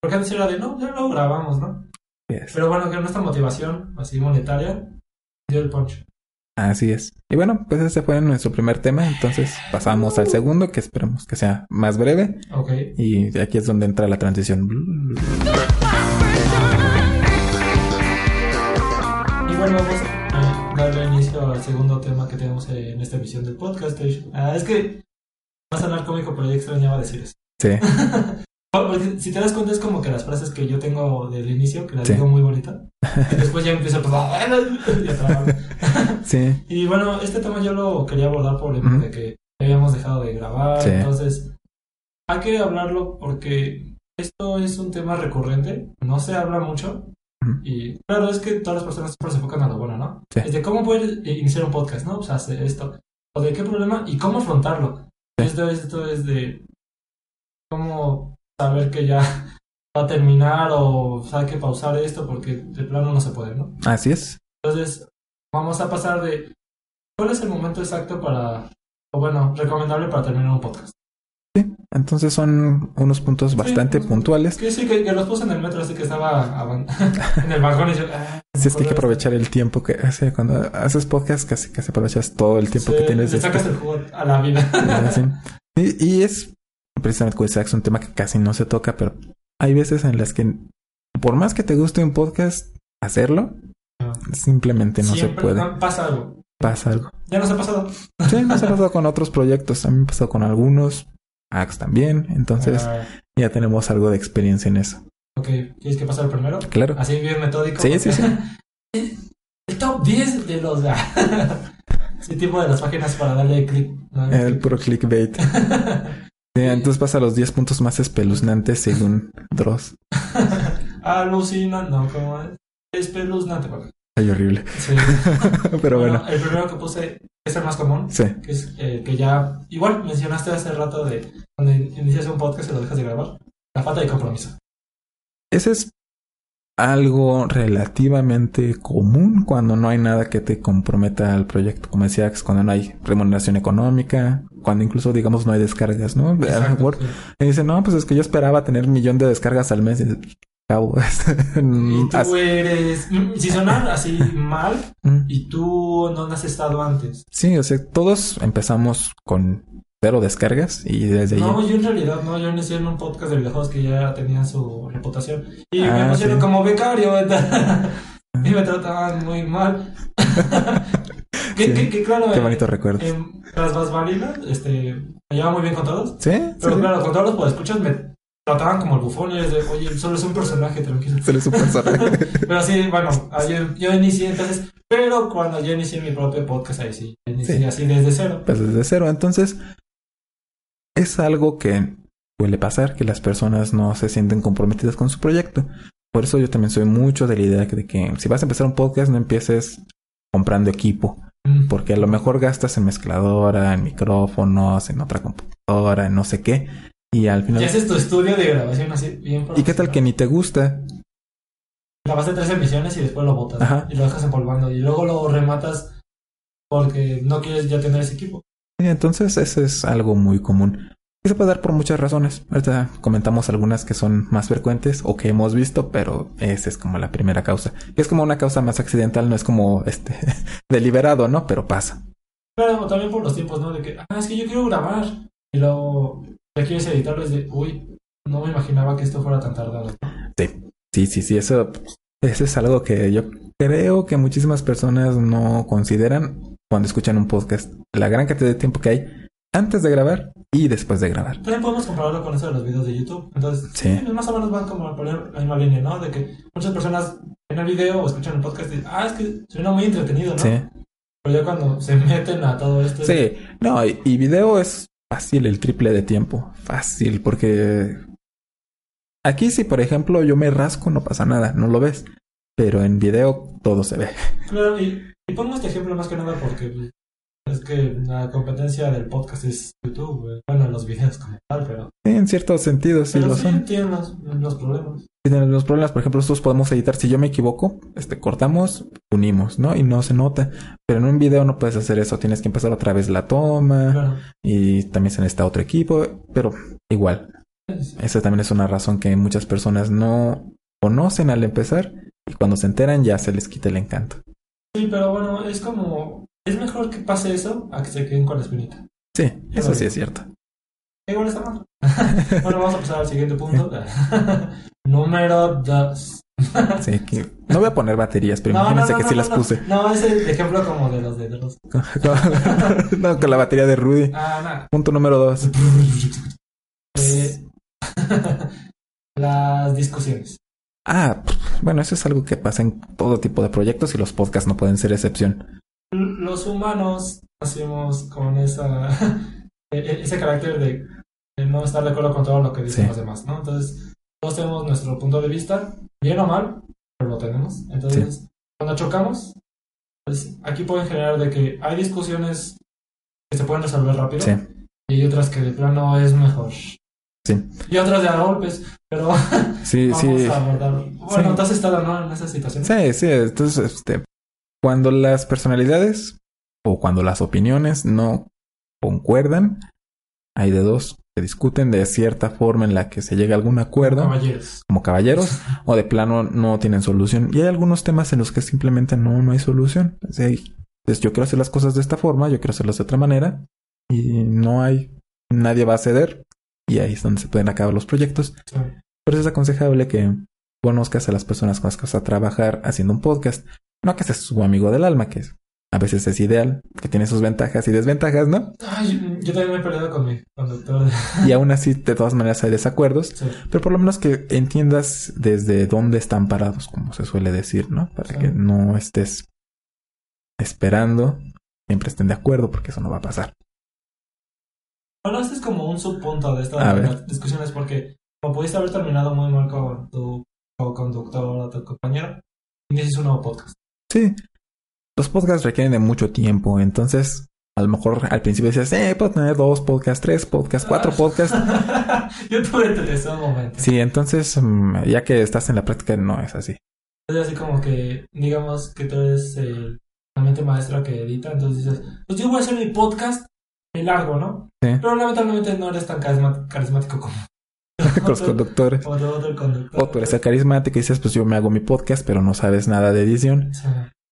Porque antes era de, no, ya lo grabamos, ¿no? Yes. Pero bueno, que nuestra motivación, así monetaria, dio el punch. Así es. Y bueno, pues ese fue nuestro primer tema. Entonces pasamos al segundo, que esperemos que sea más breve. Ok. Y aquí es donde entra la transición. Y bueno, vamos a darle inicio al segundo tema que tenemos en esta emisión del podcast. Ah, es que va a sonar cómico, pero yo extrañaba decir eso. Sí, si te das cuenta es como que las frases que yo tengo del inicio, que las Sí. digo muy bonita, y después ya empiezo a... y a trabar. sí, Y bueno, este tema yo lo quería abordar por el Ujú. de que habíamos dejado de grabar, Sí. entonces hay que hablarlo porque esto es un tema recurrente, no se habla mucho. Y claro, es que todas las personas siempre se enfocan a lo bueno, ¿no? Sí. Es de cómo poder iniciar un podcast, ¿no? O sea, hacer esto. O de qué problema y cómo afrontarlo. Esto, esto es de cómo saber que ya va a terminar o hay que pausar esto porque de plano no se puede, ¿no? así es. Entonces, vamos a pasar de cuál es el momento exacto para, o bueno, recomendable para terminar un podcast. Entonces son unos puntos bastante puntuales. Que sí, que, que los puse en el metro, así que estaba en el vagón y yo. ah, Si es que hay que aprovechar el tiempo que hace cuando haces podcast, casi casi aprovechas todo el tiempo Sí, que tienes. Le de- sacas el jugo a la vida. Sí. Y, y es precisamente como dice Ax, un tema que casi no se toca, pero hay veces en las que por más que te guste un podcast, hacerlo simplemente no Siempre se puede. pasa algo. Pasa algo. Ya nos ha pasado. Sí, nos ha pasado con otros proyectos, ha pasado con algunos, Ax también, entonces Ah, ya tenemos algo de experiencia en eso. ok, ¿quieres que pase el primero? Claro. Así bien metódico. Sí, sí, sí. El top 10 de los. Ese tipo de las páginas para darle clic. El puro clickbait. Sí, entonces pasa a los 10 puntos más espeluznantes según Dross. Alucinante, no, ¿cómo es? Espeluznante. Ay, horrible. Sí. Pero bueno, El primero que puse es el más común, sí. que es eh, que ya, igual mencionaste hace rato de cuando in- inicias un podcast y lo dejas de grabar, la falta de compromiso. Ese es algo relativamente común cuando no hay nada que te comprometa al proyecto. Como decía, Ax, cuando no hay remuneración económica, cuando incluso, digamos, no hay descargas, ¿no? Exacto, sí. me dice, no, pues es que yo esperaba tener un millón de descargas al mes. Y dices, cabo. Y tú eres, mm, si sonar así mal, Mm. y tú no has estado antes. Sí, o sea, todos empezamos con cero descargas y desde. No, yo en realidad no, yo inicié en un podcast de videojuegos que ya tenía su reputación. Y Ah, me pusieron sí. como becario, y me trataban muy mal. Que, Sí. que, que claro, Qué eh, bonito recuerdo. en las bambalinas, este, me llevaba muy bien con todos. ¿Sí? Pero sí. claro, con todos los pues, escuchas me trataban como el bufón y es de, oye, solo es un personaje, tranquilo. Se le supo eso. Pero sí, bueno, ah, yo, yo inicié entonces, pero cuando yo inicié mi propio podcast, ahí sí, inicié Sí. así desde cero. pues desde cero. Entonces, es algo que suele pasar, que las personas no se sienten comprometidas con su proyecto. Por eso yo también soy mucho de la idea de que si vas a empezar un podcast, no empieces comprando equipo. Porque a lo mejor gastas en mezcladora, en micrófonos, en otra computadora, en no sé qué, y al final... haces tu estudio de grabación así, bien ¿Y qué tal que ni te gusta? Grabaste tres emisiones y después lo botas Ajá. y lo dejas empolvando y luego lo rematas porque no quieres ya tener ese equipo. Y entonces eso es algo muy común. Y se puede dar por muchas razones. Ahorita comentamos algunas que son más frecuentes o que hemos visto, pero esa es como la primera causa. Que es como una causa más accidental, no es como este deliberado, ¿no? Pero pasa. Pero también por los tiempos, ¿no? De que, ah, es que yo quiero grabar y luego ya quieres editarlo es de, uy, no me imaginaba que esto fuera tan tardado. Sí, sí, sí, eso, eso es algo que yo creo que muchísimas personas no consideran cuando escuchan un podcast. La gran cantidad de tiempo que hay antes de grabar y después de grabar. También podemos compararlo con eso de los videos de YouTube. Entonces, Sí. sí, más o menos van como a poner la misma línea, ¿no? De que muchas personas ven el video o escuchan el podcast y dicen, ah, es que suena muy entretenido, ¿no? Sí. Pero ya cuando se meten a todo esto, Sí, no, y, y video es fácil el triple de tiempo. Fácil, porque aquí si por ejemplo yo me rasco no pasa nada, no lo ves. Pero en video todo se ve. Claro, y, y pongo este ejemplo más que nada porque pues, es que la competencia del podcast es YouTube, bueno, los videos como tal, pero, Sí, en ciertos sentidos sí pero lo sí son. tienen los, los problemas. Tienen los problemas, por ejemplo, nosotros podemos editar. Si yo me equivoco, este, cortamos, unimos, ¿no? Y no se nota. Pero en un video no puedes hacer eso. Tienes que empezar otra vez la toma. Claro. Y también se necesita otro equipo. Pero igual, esa también es una razón que muchas personas no conocen al empezar. Y cuando se enteran ya se les quita el encanto. Sí, pero bueno, es como, es mejor que pase eso a que se queden con la espinita. Sí, eso sí es cierto. Igual está mal. bueno, vamos a pasar al siguiente punto. Número 2. Sí, que- no voy a poner baterías, pero imagínense que sí las puse. No, es el ejemplo como de los dedos. no, con la batería de Rudy. Ah, nada. Punto número dos. Eh, las discusiones. Ah, bueno, eso es algo que pasa en todo tipo de proyectos y los podcasts no pueden ser excepción. Los humanos nacimos con esa e- e- ese carácter de, no estar de acuerdo con todo lo que dicen Sí. los demás, ¿no? Entonces, todos tenemos nuestro punto de vista, bien o mal, pero lo tenemos. Entonces, cuando chocamos, pues aquí pueden generar de que hay discusiones que se pueden resolver rápido Sí, y hay otras que de plano es mejor. Sí. Y otras de a golpes, pero sí, vamos a abordar. Bueno, entonces estado ¿no? en esa situación. Sí, sí. Entonces, este, cuando las personalidades o cuando las opiniones no concuerdan, hay de dos. Se discuten de cierta forma en la que se llega a algún acuerdo. Caballeros. como caballeros o de plano no tienen solución. Y hay algunos temas en los que simplemente no, no hay solución. Yo quiero hacer las cosas de esta forma, yo quiero hacerlas de otra manera y no hay, nadie va a ceder y ahí es donde se pueden acabar los proyectos. Sí. Por eso es aconsejable que conozcas a las personas con las que vas a trabajar haciendo un podcast. No que seas su amigo del alma, que a veces es ideal, que tiene sus ventajas y desventajas, ¿no? Ay, yo también me he peleado con mi conductor. Y aún así, de todas maneras, hay desacuerdos. Sí. Pero por lo menos que entiendas desde dónde están parados, como se suele decir, ¿no? Para Sí. que no estés esperando, siempre estén de acuerdo, porque eso no va a pasar. Bueno, este es como un subpunto de estas discusiones porque como pudiste haber terminado muy mal con tu conductor o tu compañero, inicias un nuevo podcast. Sí. Los podcasts requieren de mucho tiempo, entonces a lo mejor al principio decías, eh, puedo tener dos podcasts, tres podcasts, cuatro podcasts. Yo tuve tres en un momento. Sí, entonces mm, ya que estás en la práctica no es así. Es así como que, digamos que tú eres la mente maestra que edita, entonces dices, pues yo voy a hacer mi podcast muy largo, ¿no? Sí. Pero lamentablemente no eres tan carismático como Con los conductores. otro, otro conductor. O tú eres el carismático y dices, pues yo me hago mi podcast, pero no sabes nada de edición. Sí.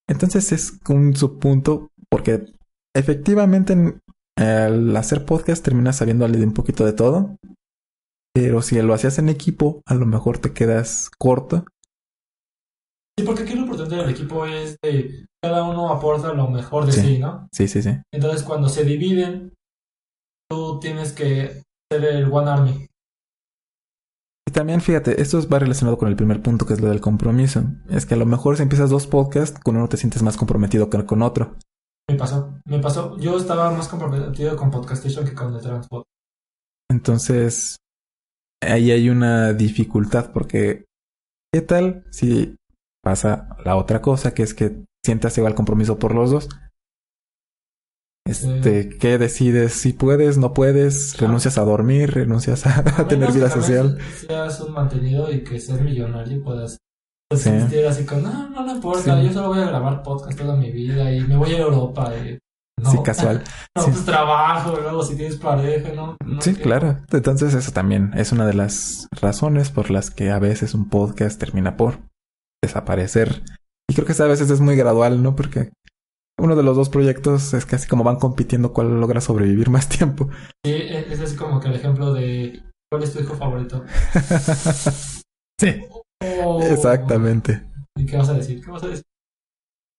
Entonces es un subpunto porque efectivamente en- al hacer podcast terminas sabiéndole de un poquito de todo. Pero si lo hacías en equipo, a lo mejor te quedas corto. Sí, porque aquí lo importante del equipo es de cada uno aporta lo mejor de sí, Sí. ¿no? Sí, sí, sí. Entonces cuando se dividen, tú tienes que ser el One Army. Y también fíjate, esto va relacionado con el primer punto que es lo del compromiso. Es que a lo mejor si empiezas dos podcasts, con uno te sientes más comprometido que con otro. Me pasó, me pasó. Yo estaba más comprometido con Podcastation que con el Transport. Entonces, ahí hay una dificultad porque ¿qué tal si pasa la otra cosa que es que sientas igual compromiso por los dos? Este, ¿qué decides? Si puedes, no puedes, renuncias a dormir, renuncias a, a tener vida social. Seas un mantenido y que seas millonario y puedas Sí. sentir así con, no, no, no importa, Sí. yo solo voy a grabar podcast toda mi vida y me voy a Europa. Y, no, Sí, casual. No, Sí. pues trabajo, luego si tienes pareja, ¿no? no Sí, claro. Entonces eso también es una de las razones por las que a veces un podcast termina por desaparecer. Y creo que a veces es muy gradual, ¿no? Porque uno de los dos proyectos es casi como van compitiendo cuál logra sobrevivir más tiempo. Sí, es es así como que el ejemplo de ¿cuál es tu hijo favorito? sí. Oh. Exactamente. ¿Y qué vas a decir? ¿Qué vas a decir?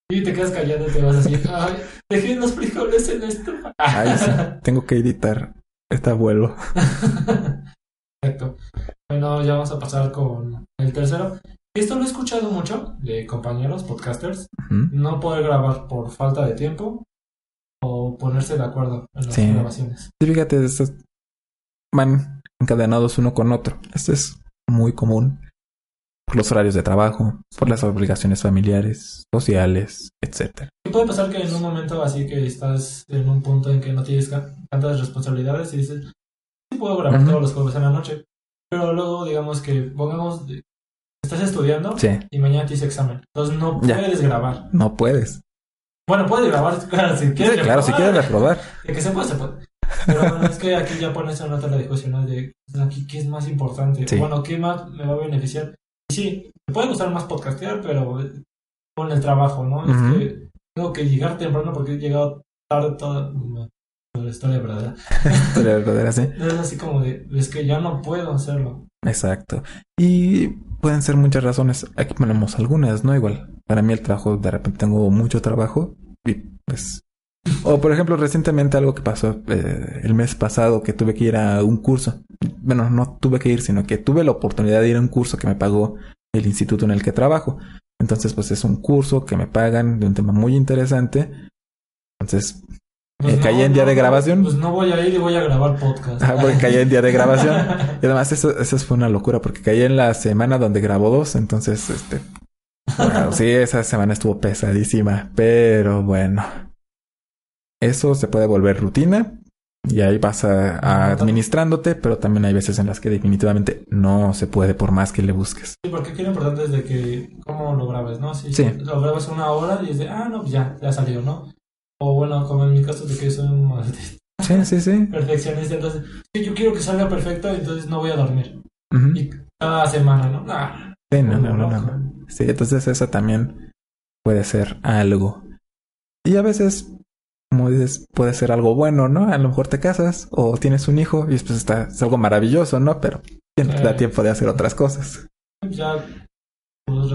Y te quedas callado y te vas a decir, ay, dejé los frijoles en esto. Ay, sí. Tengo que editar este abuelo. Perfecto. Bueno, ya vamos a pasar con el tercero. Esto lo he escuchado mucho de compañeros, podcasters. No poder grabar por falta de tiempo o ponerse de acuerdo en las Sí. grabaciones. Sí, fíjate, estos van encadenados uno con otro. Esto es muy común por los horarios de trabajo, por las obligaciones familiares, sociales, etcétera. Y puede pasar que en un momento así que estás en un punto en que no tienes tantas responsabilidades y dices, sí puedo grabar todos los jueves en la noche. Pero luego digamos que pongamos, estás estudiando Sí, y mañana tienes examen. Entonces no Ya. puedes grabar. no puedes. Bueno, puedes grabar, claro, si Sí, quieres. claro, si quieres reprobar. De que se puede, se puede. Pero bueno, es que aquí ya pones en nota la discusión de aquí qué es más importante. Sí. Bueno, qué más me va a beneficiar. Y sí, me puede gustar más podcastear, pero con el trabajo, ¿no? Es que tengo que llegar temprano porque he llegado tarde toda la historia verdadera. Pero verdadera, sí. Es así como de, es que ya no puedo hacerlo. Exacto. Y pueden ser muchas razones. Aquí ponemos algunas, ¿no? Igual. Para mí el trabajo, de repente tengo mucho trabajo y pues... O por ejemplo, recientemente algo que pasó eh, el mes pasado que tuve que ir a un curso. Bueno, no tuve que ir, sino que tuve la oportunidad de ir a un curso que me pagó el instituto en el que trabajo. Entonces, pues es un curso que me pagan de un tema muy interesante. Entonces, Eh, caí en día de grabación. Pues no voy a ir y voy a grabar podcast. ah, porque caí en día de grabación. Y además eso, eso fue una locura porque caí en la semana donde grabó dos, entonces este wow, sí, esa semana estuvo pesadísima, pero bueno. Eso se puede volver rutina y ahí vas a, a administrándote, pero también hay veces en las que definitivamente no se puede por más que le busques. Sí, porque aquí lo importante es de que cómo lo grabes, ¿no? Si Sí. lo grabas una hora y es de, ah, no, pues ya, ya salió, ¿no? O bueno, como en mi caso de que soy un maldito Sí, sí, sí. perfeccionista, entonces, sí, yo quiero que salga perfecto, entonces no voy a dormir. Y cada semana, ¿no? Ah, Sí, no, no, no, no. Sí, entonces eso también puede ser algo. Y a veces, como dices, puede ser algo bueno, ¿no? A lo mejor te casas o tienes un hijo y después está, es algo maravilloso, ¿no? Pero no te da Sí. tiempo de hacer otras cosas. Ya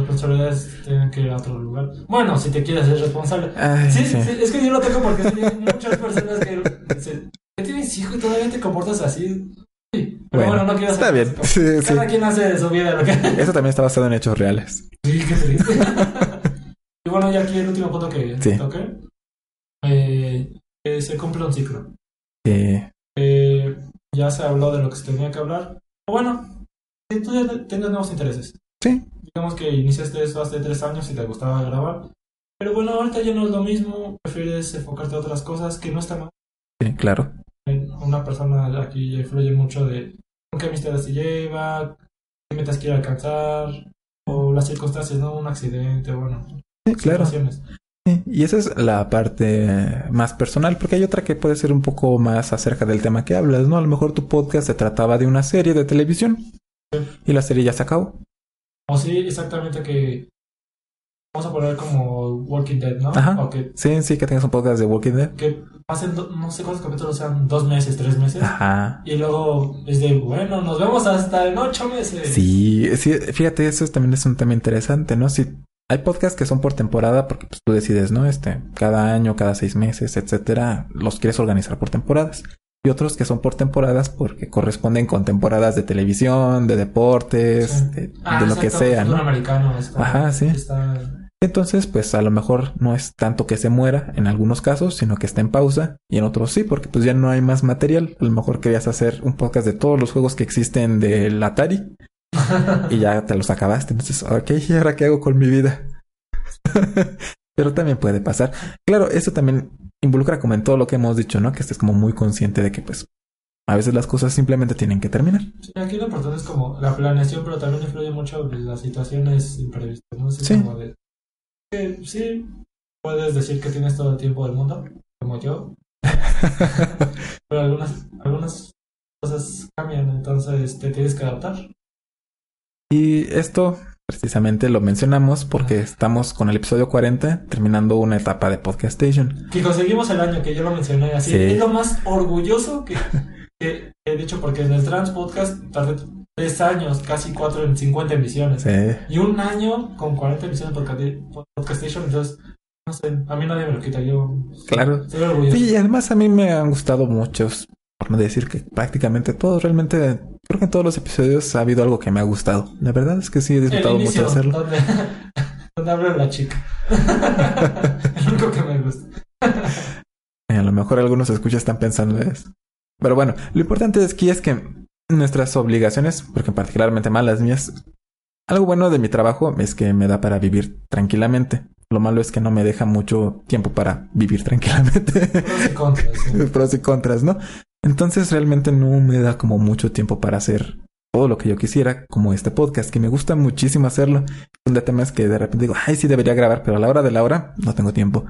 tus responsabilidades tienen que ir a otro lugar. Bueno, si te quieres ser responsable. Ay, Sí, sí. sí, es que yo lo tengo porque sí, hay muchas personas que dicen, ¿qué tienes hijo y todavía te comportas así? Sí, pero bueno, no quiero está hacer bien. eso. Cada quien hace de su vida lo que... Eso también está basado en hechos reales. Sí, qué triste. y bueno, ya aquí el último punto que toqué. Eh, que se cumple un ciclo. Sí. Eh, ya se habló de lo que se tenía que hablar. Bueno, tú ya tengas nuevos intereses. Sí. Digamos que iniciaste eso hace tres años y te gustaba grabar. Pero bueno, ahorita ya no es lo mismo, prefieres enfocarte a otras cosas que no están mal. Sí, claro. Una persona aquí influye mucho de con qué amistades se lleva, qué metas quiere alcanzar, o las circunstancias, ¿no? Un accidente, bueno. Sí, claro. situaciones. Sí, Y esa es la parte más personal, porque hay otra que puede ser un poco más acerca del tema que hablas, ¿no? A lo mejor tu podcast se trataba de una serie de televisión y la serie ya se acabó. O sí, exactamente que vamos a poner como Walking Dead, ¿no? Ajá. O que, Sí, sí, que tengas un podcast de Walking Dead. que pasen, do- no sé cuántos capítulos sean, dos meses, tres meses. Ajá. Y luego es de, bueno, nos vemos hasta en ocho meses. Sí, sí, fíjate, eso también es un tema interesante, ¿no? Si hay podcasts que son por temporada, porque pues, tú decides, ¿no? Este, cada año, cada seis meses, etcétera, los quieres organizar por temporadas. Y otros que son por temporadas porque corresponden con temporadas de televisión, de deportes, Sí. de, Ah, de lo que exacto, sea, ¿no? americano está, Ajá, sí. está- Entonces, pues a lo mejor no es tanto que se muera en algunos casos, sino que está en pausa y en otros sí, porque pues ya no hay más material. A lo mejor querías hacer un podcast de todos los juegos que existen del Atari y ya te los acabaste. Entonces, ok, ¿y ahora qué hago con mi vida? Pero también puede pasar. Claro, eso también involucra como en todo lo que hemos dicho, ¿no? Que estés como muy consciente de que pues a veces las cosas simplemente tienen que terminar. Sí, aquí lo importante es como la planeación, pero también influye mucho las situaciones imprevistas, ¿no? Así Sí. como de, que sí, puedes decir que tienes todo el tiempo del mundo, como yo, pero algunas, algunas cosas cambian, entonces te tienes que adaptar. Y esto precisamente lo mencionamos porque estamos con el episodio 40 terminando una etapa de Podcast Station. Que conseguimos el año que yo lo mencioné así. Sí. Es lo más orgulloso que, que he dicho, porque en el Trans Podcast tardé tres años, casi cuatro en 50 emisiones. Sí. Y un año con 40 emisiones de podcast, podcast Station, entonces, no sé, a mí nadie me lo quita, yo Claro. estoy orgulloso. Sí, y además a mí me han gustado muchos, por no decir que prácticamente todos, realmente creo que en todos los episodios ha habido algo que me ha gustado. La verdad es que sí he disfrutado mucho inicio, de hacerlo. donde, donde habla la chica. el único que me gusta. Eh, A lo mejor algunos escuchas están pensando eso. Pero bueno, lo importante es que es que nuestras obligaciones, porque particularmente más las mías, algo bueno de mi trabajo es que me da para vivir tranquilamente. Lo malo es que no me deja mucho tiempo para vivir tranquilamente. Pros y contras. sí. Pros y contras, ¿no? Entonces realmente no me da como mucho tiempo para hacer todo lo que yo quisiera, como este podcast, que me gusta muchísimo hacerlo. Un tema es que de repente digo, ay, sí debería grabar, pero a la hora de la hora no tengo tiempo.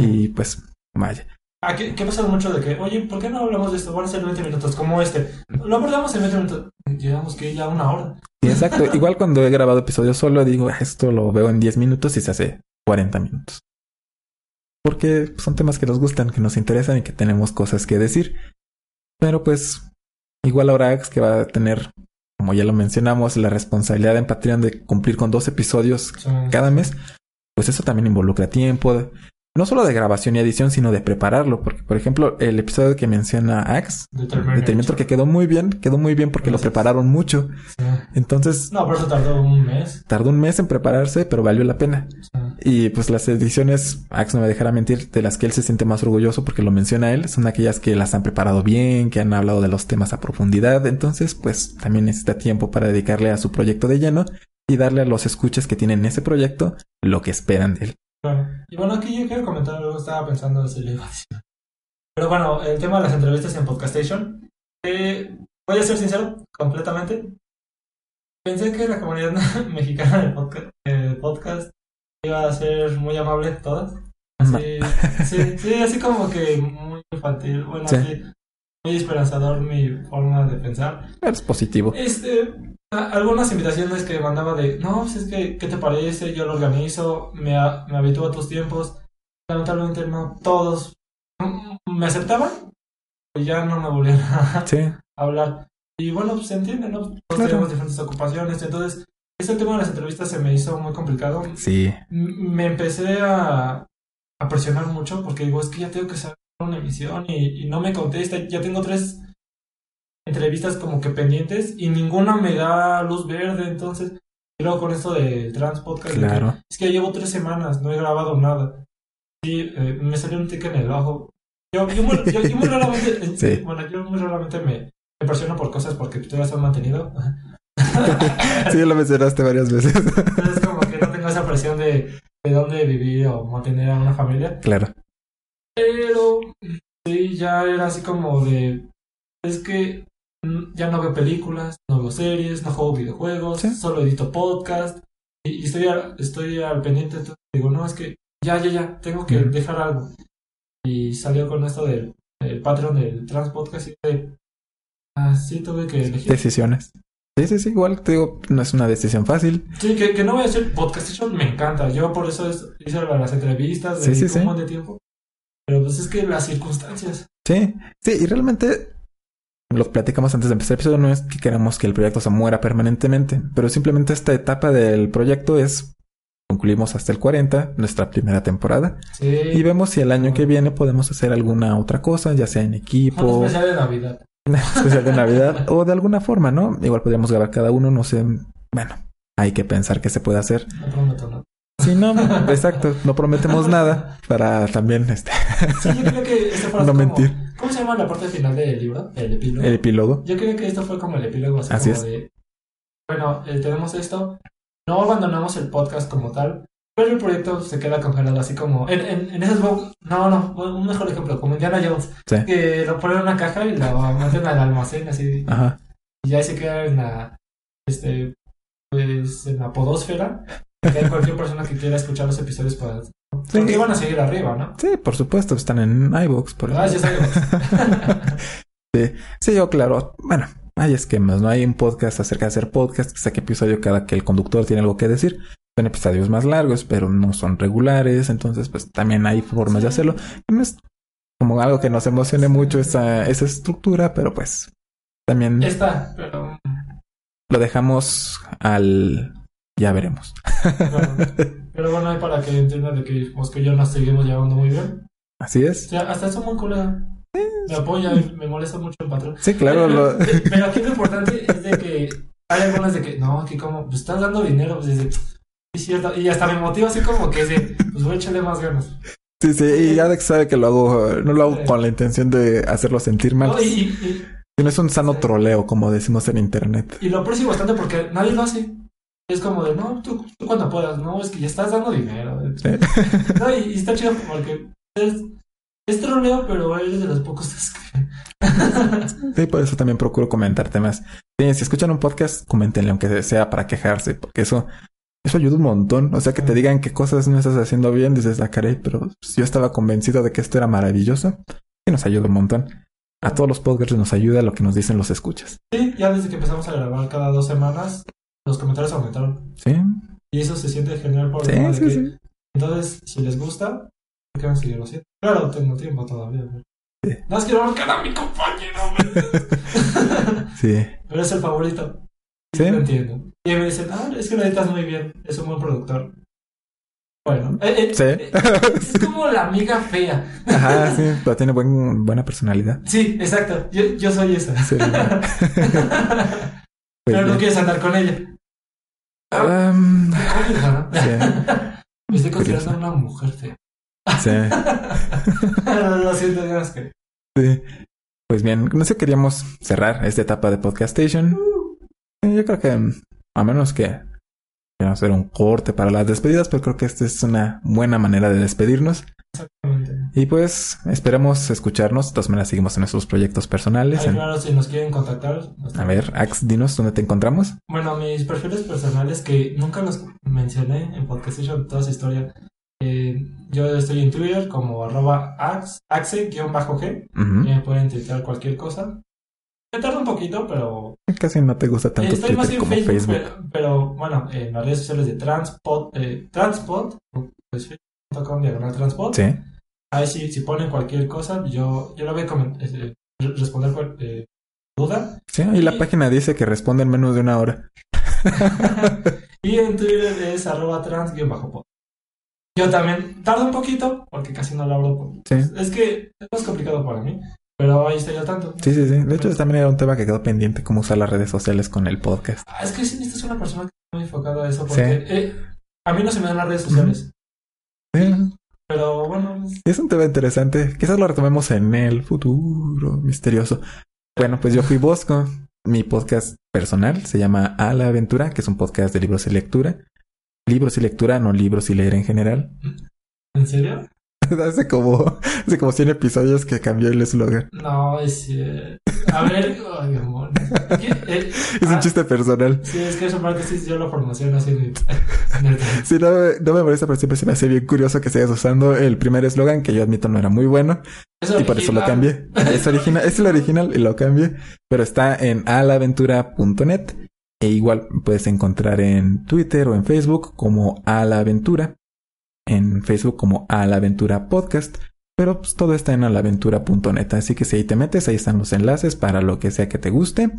Y pues, vaya. Ah, ¿qué, ¿Qué pasa mucho de que, oye, ¿por qué no hablamos de esto? Van a ser 20 minutos, como este. Lo abordamos en 20 minutos. Llevamos que ya una hora. Sí, exacto. Igual cuando he grabado episodios solo, digo, "Ah, esto lo veo en 10 minutos y se hace 40 minutos. Porque son temas que nos gustan, que nos interesan y que tenemos cosas que decir. Pero pues, igual ahora Ax que va a tener, como ya lo mencionamos, la responsabilidad en Patreon de cumplir con dos episodios cada mes, pues eso también involucra tiempo, no solo de grabación y edición, sino de prepararlo. Porque, por ejemplo, el episodio que menciona Ax, de Terminator. Que quedó muy bien, quedó muy bien porque lo prepararon mucho. Sí. Entonces, No, por eso tardó un mes. tardó un mes en prepararse, pero valió la pena. Sí. Y pues las ediciones, Ax no me dejará mentir, de las que él se siente más orgulloso porque lo menciona él, son aquellas que las han preparado bien, que han hablado de los temas a profundidad. Entonces, pues también necesita tiempo para dedicarle a su proyecto de lleno y darle a los escuchas que tienen ese proyecto lo que esperan de él. Y bueno, aquí yo quiero comentar algo, estaba pensando si le iba a decir. Pero bueno, el tema de las entrevistas en Podcastation. Eh, voy a ser sincero, completamente. Pensé que la comunidad mexicana del podcast, eh, podcast iba a ser muy amable todas. Así, sí, sí, así como que muy infantil. Bueno, Sí. así, muy esperanzador mi forma de pensar. Es positivo. Este, algunas invitaciones que mandaba de, no, pues es que, ¿qué te parece? Yo lo organizo, me, a- me habitúo a tus tiempos. Lamentablemente no todos me aceptaban, pues ya no me volvían a Sí, hablar. Y bueno, pues se entiende, ¿no? Todos Claro. tenemos diferentes ocupaciones, entonces ese tema de las entrevistas se me hizo muy complicado. sí, M- me empecé a, a presionar mucho porque digo, es que ya tengo que sacar una emisión y, y no me contesta. Ya tengo tres entrevistas como que pendientes y ninguna me da luz verde. Entonces, y luego con esto del Trans Podcast, que, claro. es que llevo tres semanas, no he grabado nada. Sí, eh, me salió un tic en el ojo. Yo, yo, muy, yo- yo muy raramente, Sí. bueno, yo muy raramente me, me presiono por cosas porque tú ya se han mantenido. Sí, lo mencionaste varias veces. Entonces como que no tengo esa presión de de dónde vivir o mantener a una familia. Claro. Pero sí, ya era así como de. Es que ya no veo películas, no veo series, no juego videojuegos, Sí. solo edito podcast. Y, y estoy, al, estoy al pendiente. entonces digo, no, es que ya, ya, ya, tengo que dejar algo. Y salió con esto del, del Patreon del Trans Podcast y de. Ah, sí, tuve que elegir. Decisiones. Sí, sí, sí, igual te digo, no es una decisión fácil. Sí, que, que no voy a hacer podcast, me encanta. Yo por eso es- hice las entrevistas, dedico sí, sí. un montón de tiempo. Pero pues es que las circunstancias. Sí, sí, y realmente lo platicamos antes de empezar el episodio, no es que queramos que el proyecto se muera permanentemente, pero simplemente esta etapa del proyecto es, concluimos hasta el 40, nuestra primera temporada, Sí. y vemos si el año que viene podemos hacer alguna otra cosa, ya sea en Un equipo, especial de Navidad. especial de Navidad, o de alguna forma, ¿no? Igual podríamos grabar cada uno, no sé, bueno, hay que pensar qué se puede hacer. No prometo nada. Si no, exacto, no prometemos nada para también este, Sí, yo creo que No como- mentir. ¿Cómo se llama la parte final del libro? El epílogo. el epílogo. Yo creo que esto fue como el epílogo así, Así como es. de. Bueno, eh, tenemos esto. No abandonamos el podcast como tal. Pero el proyecto se queda congelado así como. En, en, en esos No, no, un mejor ejemplo, como Indiana Jones. Sí. Que lo ponen en una caja y lo meten al almacén así. Ajá. Y ya ahí se queda en la. Este. Pues en la podósfera. Que cualquier persona que quiera escuchar los episodios para. Sí. Porque van a seguir arriba, ¿no? Sí, por supuesto, están en iVoox, por Gracias, ejemplo. Sí, yo, claro. Bueno, hay esquemas, ¿no? Hay un podcast acerca de hacer podcast, que saque episodio cada que el conductor tiene algo que decir. Son episodios más largos, pero no son regulares, entonces pues también hay formas de hacerlo. No es como algo que nos emocione mucho esa, esa estructura, pero pues también Está, pero. lo dejamos al... Ya veremos. Claro. Pero bueno, para que entiendan de que Mosco y yo nos seguimos llevando muy bien. Así O es. sea, hasta eso muy colega. Me apoya me molesta mucho el patrón. Sí, claro. Pero, Lo... pero aquí lo importante es de que hay algunas de que, no, aquí como, pues estás dando dinero, pues dice, sí, es cierto. Y hasta me motiva así como que de, pues voy a echarle más ganas. Sí, sí, y Alex sabe que lo hago, no lo hago con la intención de hacerlo sentir mal. No, y, y, es un sano troleo, como decimos en internet. y lo aprecio bastante porque nadie lo hace. Es como de, no, tú, tú cuando puedas, no, es que ya estás dando dinero. No, y, y está chido porque es, es troleo, pero eres de los pocos que. Sí, por eso también procuro comentar temas. Sí, si escuchan un podcast, coméntenle, aunque sea para quejarse, porque eso, eso ayuda un montón. O sea, que te digan qué cosas no estás haciendo bien, dices, ah, caray, pero yo estaba convencido de que esto era maravilloso. Y nos ayuda un montón. A todos los podcasts nos ayuda lo que nos dicen los escuchas. Sí, ya desde que empezamos a grabar cada dos semanas, los comentarios aumentaron. Sí, Y eso se siente genial por sí, sí, que- sí. Entonces, si les gusta, ¿por qué no seguirlo haciendo? Claro, tengo tiempo todavía. Sí. No es que no a mi compañero, ¿me- Sí, pero es el favorito. Sí. Lo entiendo. Y me dicen, ah, es que lo editas muy bien, es un buen productor. Bueno, eh, eh, Sí. eh, es como la amiga fea. Ajá, sí, pero tiene buen, buena personalidad. Sí, exacto, yo, yo soy esa. Sí. Pues pero no quieres andar con ella. Um, sí, Me estoy considerando Curioso. una mujer fea. sí. Lo siento, que. Sí. Pues bien, no sé, queríamos cerrar esta etapa de Podcastation. Eh, Yo creo que, a menos que queramos hacer un corte para las despedidas, pero creo que esta es una buena manera de despedirnos. Exactamente. Y pues esperemos escucharnos. De todas maneras, seguimos en nuestros proyectos personales. Ay, En- claro, si nos quieren contactar. A ver, Ax, dinos dónde te encontramos. Bueno, mis perfiles personales que nunca los mencioné en Podcastation, toda esa historia. Eh, yo estoy en Twitter como arroba ax- axe-g. Ujú. Me pueden intentar cualquier cosa. Me tarda un poquito, pero Casi no te gusta tanto estoy más Twitter en como Facebook, Facebook. Pero, pero, bueno, en las redes sociales de Transpod, eh, Transpod, pues facebook.com diagonal Transpod. Sí. Ahí sí, si ponen cualquier cosa, yo, yo lo voy a eh, re- responder cual- eh, duda. Sí, y la página dice que responde en menos de una hora. y en Twitter es arroba trans-pod. Yo también tardo un poquito, porque casi no lo hablo. por- Sí. Es que es más complicado para mí, pero ahí estoy al tanto. Sí, sí, sí. De hecho, también era un tema que quedó pendiente, cómo usar las redes sociales con el podcast. Ah, es que sí, esta es una persona que está muy enfocada a eso, Sí. porque eh, a mí no se me dan las redes sociales. Sí, Pero bueno, es- Es un tema interesante. Quizás lo retomemos en el futuro misterioso. Bueno, pues yo fui Bosco. Mi podcast personal se llama A la Aventura, que es un podcast de libros y lectura. libros y lectura, no libros y leer en general. ¿En serio? hace como, hace como 100 episodios que cambió el eslogan. No, es... eh, A ver, demonios. ¿Qué? Eh, Es un ah, chiste personal. Sí, es que esa parte sí yo la formación así de... Sí, no, no me molesta, pero siempre se me hace bien curioso que sigas usando el primer eslogan, que yo admito no era muy bueno, Es y por eso lo cambié. Es original, es el original y lo cambié, pero está en alaventura.net e igual puedes encontrar en Twitter o en Facebook como Alaventura, en Facebook como Alaventura Podcast, pero pues, todo está en alaventura.net, así que si ahí te metes, ahí están los enlaces para lo que sea que te guste,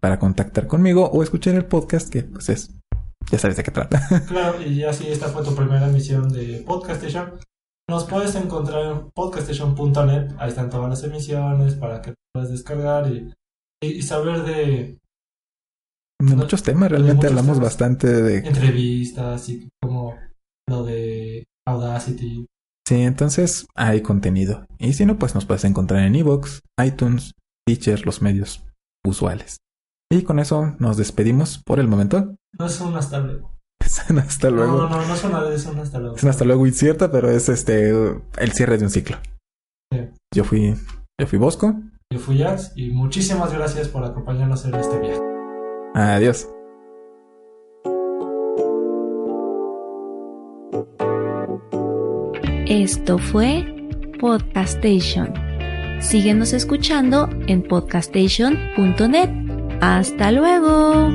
para contactar conmigo o escuchar el podcast, que pues es, ya sabes de qué trata. Claro, y así esta fue tu primera emisión de Podcastation. Nos puedes encontrar en podcastation.net. Ahí están todas las emisiones para que puedas descargar y, y, y saber de De muchos temas, realmente muchos hablamos temas. bastante de... entrevistas y como lo de Audacity. Sí, entonces hay contenido. Y si no, pues nos puedes encontrar en Evox, iTunes, Teacher, los medios usuales. Y con eso nos despedimos por el momento. No es un hasta luego. hasta luego. No, no, no es una de es un hasta luego. Es un hasta luego incierta, pero es este el cierre de un ciclo. Sí. Yo fui, yo fui Bosco. Yo fui Jax y muchísimas gracias por acompañarnos en este viaje. Adiós. Esto fue Podcastation. Síguenos escuchando en podcastation.net. Hasta luego.